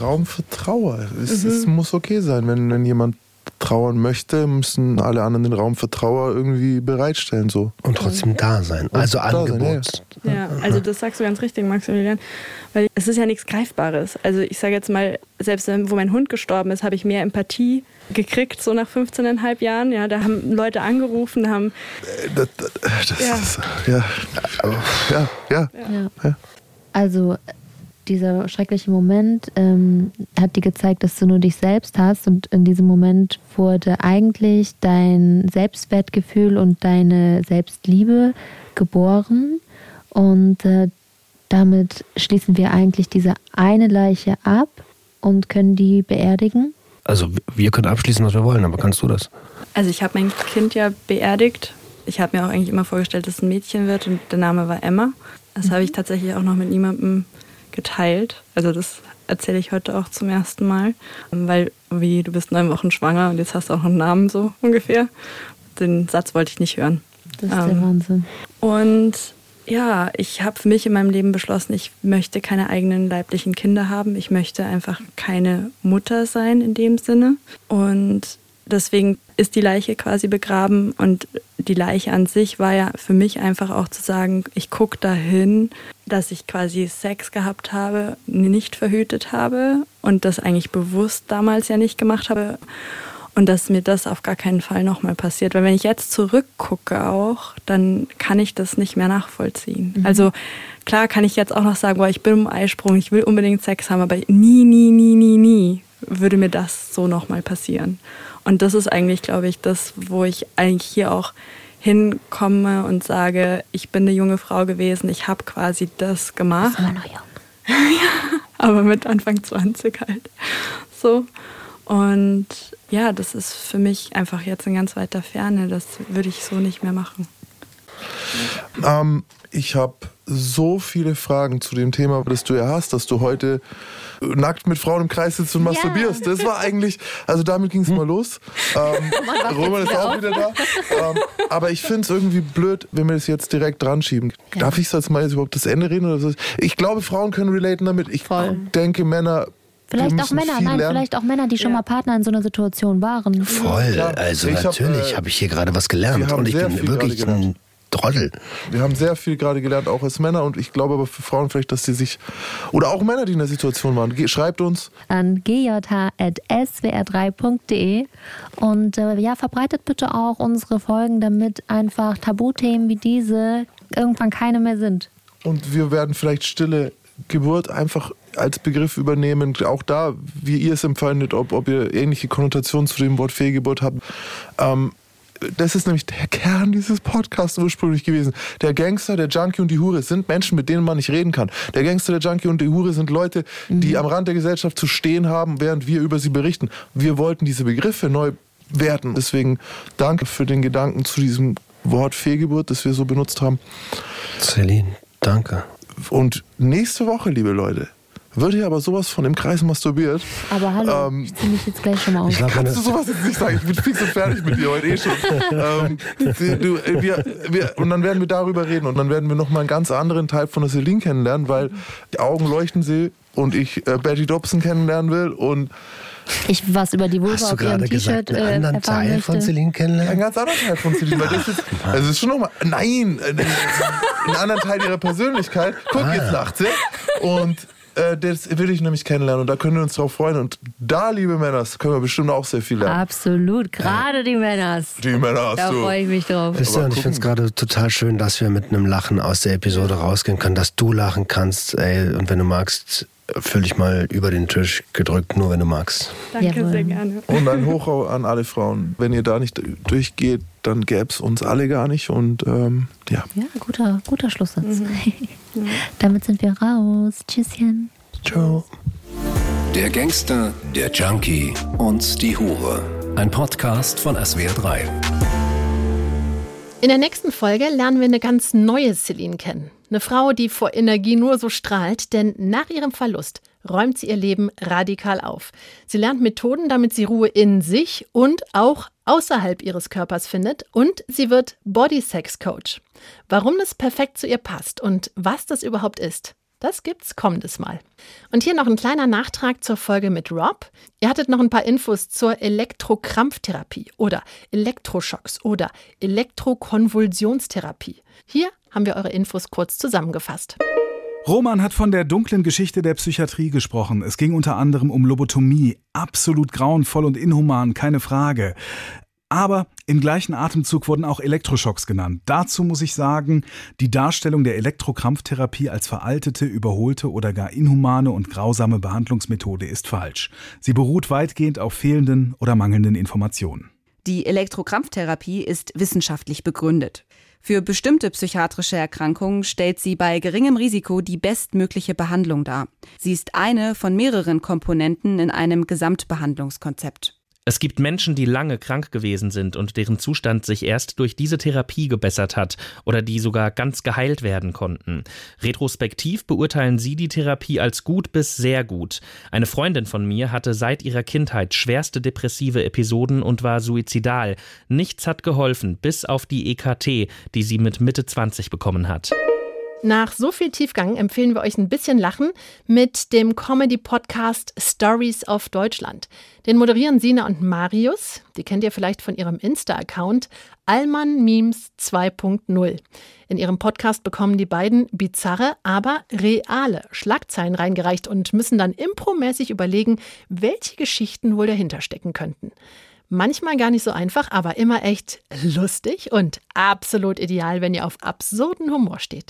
Raum für Trauer. Es, mhm. es, muss okay sein, wenn, wenn jemand trauern möchte, müssen alle anderen den Raum für Trauer irgendwie bereitstellen. So. Und trotzdem da sein. Also Angebot. Ja, ja, also das sagst du ganz richtig, Maximilian. Weil es ist ja nichts Greifbares. Also ich sage jetzt mal, selbst wo mein Hund gestorben ist, habe ich mehr Empathie gekriegt, so nach 15,5 Jahren. Ja, da haben Leute angerufen, haben. Äh, das, das ja. Ist, ja. Ja, ja. ja. ja. Also dieser schreckliche Moment ähm, hat dir gezeigt, dass du nur dich selbst hast und in diesem Moment wurde eigentlich dein Selbstwertgefühl und deine Selbstliebe geboren und äh, damit schließen wir eigentlich diese eine Leiche ab und können die beerdigen. Also wir können abschließen, was wir wollen, aber kannst du das? Also ich habe mein Kind ja beerdigt. Ich habe mir auch eigentlich immer vorgestellt, dass es ein Mädchen wird und der Name war Emma. Das habe ich tatsächlich auch noch mit niemandem geteilt. Also das erzähle ich heute auch zum ersten Mal, weil wie du bist neun Wochen schwanger und jetzt hast du auch einen Namen so ungefähr. Den Satz wollte ich nicht hören. Das ist der Wahnsinn. Und ja, ich habe für mich in meinem Leben beschlossen, ich möchte keine eigenen leiblichen Kinder haben. Ich möchte einfach keine Mutter sein in dem Sinne. Und deswegen ist die Leiche quasi begraben und die Leiche an sich war ja für mich einfach auch zu sagen, ich gucke dahin, dass ich quasi Sex gehabt habe, nicht verhütet habe und das eigentlich bewusst damals ja nicht gemacht habe und dass mir das auf gar keinen Fall nochmal passiert. Weil wenn ich jetzt zurückgucke auch, dann kann ich das nicht mehr nachvollziehen. Mhm. Also klar kann ich jetzt auch noch sagen, boah, ich bin im Eisprung, ich will unbedingt Sex haben, aber nie, nie, nie, nie, nie würde mir das so nochmal passieren. Und das ist eigentlich, glaube ich, das, wo ich eigentlich hier auch hinkomme und sage, ich bin eine junge Frau gewesen, ich habe quasi das gemacht. Das ist immer noch jung. [laughs] ja, aber mit Anfang 20 halt. So. Und ja, das ist für mich einfach jetzt in ganz weiter Ferne. Das würde ich so nicht mehr machen. Ähm, ich habe so viele Fragen zu dem Thema, das du ja hast, dass du heute nackt mit Frauen im Kreis sitzt und ja. masturbierst. Das war eigentlich, also damit ging es mal los. Ähm, [laughs] Roman ist auch wieder da. Ähm, aber ich finde es irgendwie blöd, wenn wir das jetzt direkt dran schieben. Ja. Darf ich jetzt mal jetzt überhaupt das Ende reden? Oder so? Ich glaube, Frauen können relaten damit. Ich Voll. denke, Männer Vielleicht auch Männer, nein, lernen. vielleicht auch Männer, die schon ja. mal Partner in so einer Situation waren. Voll, ja, also natürlich habe äh, hab ich hier gerade was gelernt und ich bin wirklich ein Trottel. Wir haben sehr viel gerade gelernt, auch als Männer. Und ich glaube aber für Frauen vielleicht, dass sie sich. Oder auch Männer, die in der Situation waren. Schreibt uns. An gj.swr3.de. Und äh, ja, verbreitet bitte auch unsere Folgen, damit einfach Tabuthemen wie diese irgendwann keine mehr sind. Und wir werden vielleicht stille Geburt einfach als Begriff übernehmen. Auch da, wie ihr es empfindet, ob, ob ihr ähnliche Konnotationen zu dem Wort Fehlgeburt habt. Ähm, das ist nämlich der Kern dieses Podcasts ursprünglich gewesen. Der Gangster, der Junkie und die Hure sind Menschen, mit denen man nicht reden kann. Der Gangster, der Junkie und die Hure sind Leute, die mhm. am Rand der Gesellschaft zu stehen haben, während wir über sie berichten. Wir wollten diese Begriffe neu werten. Deswegen danke für den Gedanken zu diesem Wort Fehlgeburt, das wir so benutzt haben. Celine, danke. Und nächste Woche, liebe Leute, wird hier aber sowas von im Kreis masturbiert. Aber hallo, ähm, ich zieh mich jetzt gleich schon mal auf. Kannst du sowas jetzt nicht sagen? Ich bin fix und fertig mit dir heute eh schon. ähm, du, wir, wir, und dann werden wir darüber reden und dann werden wir nochmal einen ganz anderen Teil von der Celine kennenlernen, weil die Augen leuchten sie und ich äh, Betty Dobson kennenlernen will und ich was über die Vulva Hast du gerade gesagt, einen äh, anderen Teil möchte. von Celine kennenlernen? Ein ganz anderer Teil von Celine, weil das ist, also ist schon nochmal, nein, einen anderen Teil ihrer Persönlichkeit. Guck, ah, jetzt lacht sie. Und äh, das will ich nämlich kennenlernen und da können wir uns drauf freuen. Und da, liebe Männers, können wir bestimmt auch sehr viel lernen. Absolut, gerade die Männers. Die Männers. Da freue ich mich drauf. Wisst ihr, und ich finde es gerade total schön, dass wir mit einem Lachen aus der Episode rausgehen können, dass du lachen kannst. Ey, und wenn du magst, dich mal über den Tisch gedrückt, nur wenn du magst. Danke Jawohl. sehr gerne. Und ein Hoch an alle Frauen. Wenn ihr da nicht durchgeht, dann gäbe es uns alle gar nicht. Und ähm, ja. Ja, guter, guter Schlusssatz. Mhm. [laughs] Damit sind wir raus. Tschüsschen. Ciao. Der Gangster, der Junkie und die Hure. Ein Podcast von SWR3. In der nächsten Folge lernen wir eine ganz neue Celine kennen. Eine Frau, die vor Energie nur so strahlt, denn nach ihrem Verlust räumt sie ihr Leben radikal auf. Sie lernt Methoden, damit sie Ruhe in sich und auch außerhalb ihres Körpers findet und sie wird Body Sex Coach. Warum das perfekt zu ihr passt und was das überhaupt ist, das gibt's kommendes Mal. Und hier noch ein kleiner Nachtrag zur Folge mit Rob. Ihr hattet noch ein paar Infos zur Elektrokrampftherapie oder Elektroschocks oder Elektrokonvulsionstherapie. Hier haben wir eure Infos kurz zusammengefasst. Roman hat von der dunklen Geschichte der Psychiatrie gesprochen. Es ging unter anderem um Lobotomie. Absolut grauenvoll und inhuman, keine Frage. Aber im gleichen Atemzug wurden auch Elektroschocks genannt. Dazu muss ich sagen, die Darstellung der Elektrokrampftherapie als veraltete, überholte oder gar inhumane und grausame Behandlungsmethode ist falsch. Sie beruht weitgehend auf fehlenden oder mangelnden Informationen. Die Elektrokrampftherapie ist wissenschaftlich begründet. Für bestimmte psychiatrische Erkrankungen stellt sie bei geringem Risiko die bestmögliche Behandlung dar. Sie ist eine von mehreren Komponenten in einem Gesamtbehandlungskonzept. Es gibt Menschen, die lange krank gewesen sind und deren Zustand sich erst durch diese Therapie gebessert hat oder die sogar ganz geheilt werden konnten. Retrospektiv beurteilen sie die Therapie als gut bis sehr gut. Eine Freundin von mir hatte seit ihrer Kindheit schwerste depressive Episoden und war suizidal. Nichts hat geholfen, bis auf die EKT, die sie mit Mitte 20 bekommen hat. Nach so viel Tiefgang empfehlen wir euch ein bisschen Lachen mit dem Comedy-Podcast Stories of Deutschland. Den moderieren Sina und Marius, die kennt ihr vielleicht von ihrem Insta-Account, Allmann Memes 2.0. In ihrem Podcast bekommen die beiden bizarre, aber reale Schlagzeilen reingereicht und müssen dann impromäßig überlegen, welche Geschichten wohl dahinter stecken könnten. Manchmal gar nicht so einfach, aber immer echt lustig und absolut ideal, wenn ihr auf absurden Humor steht.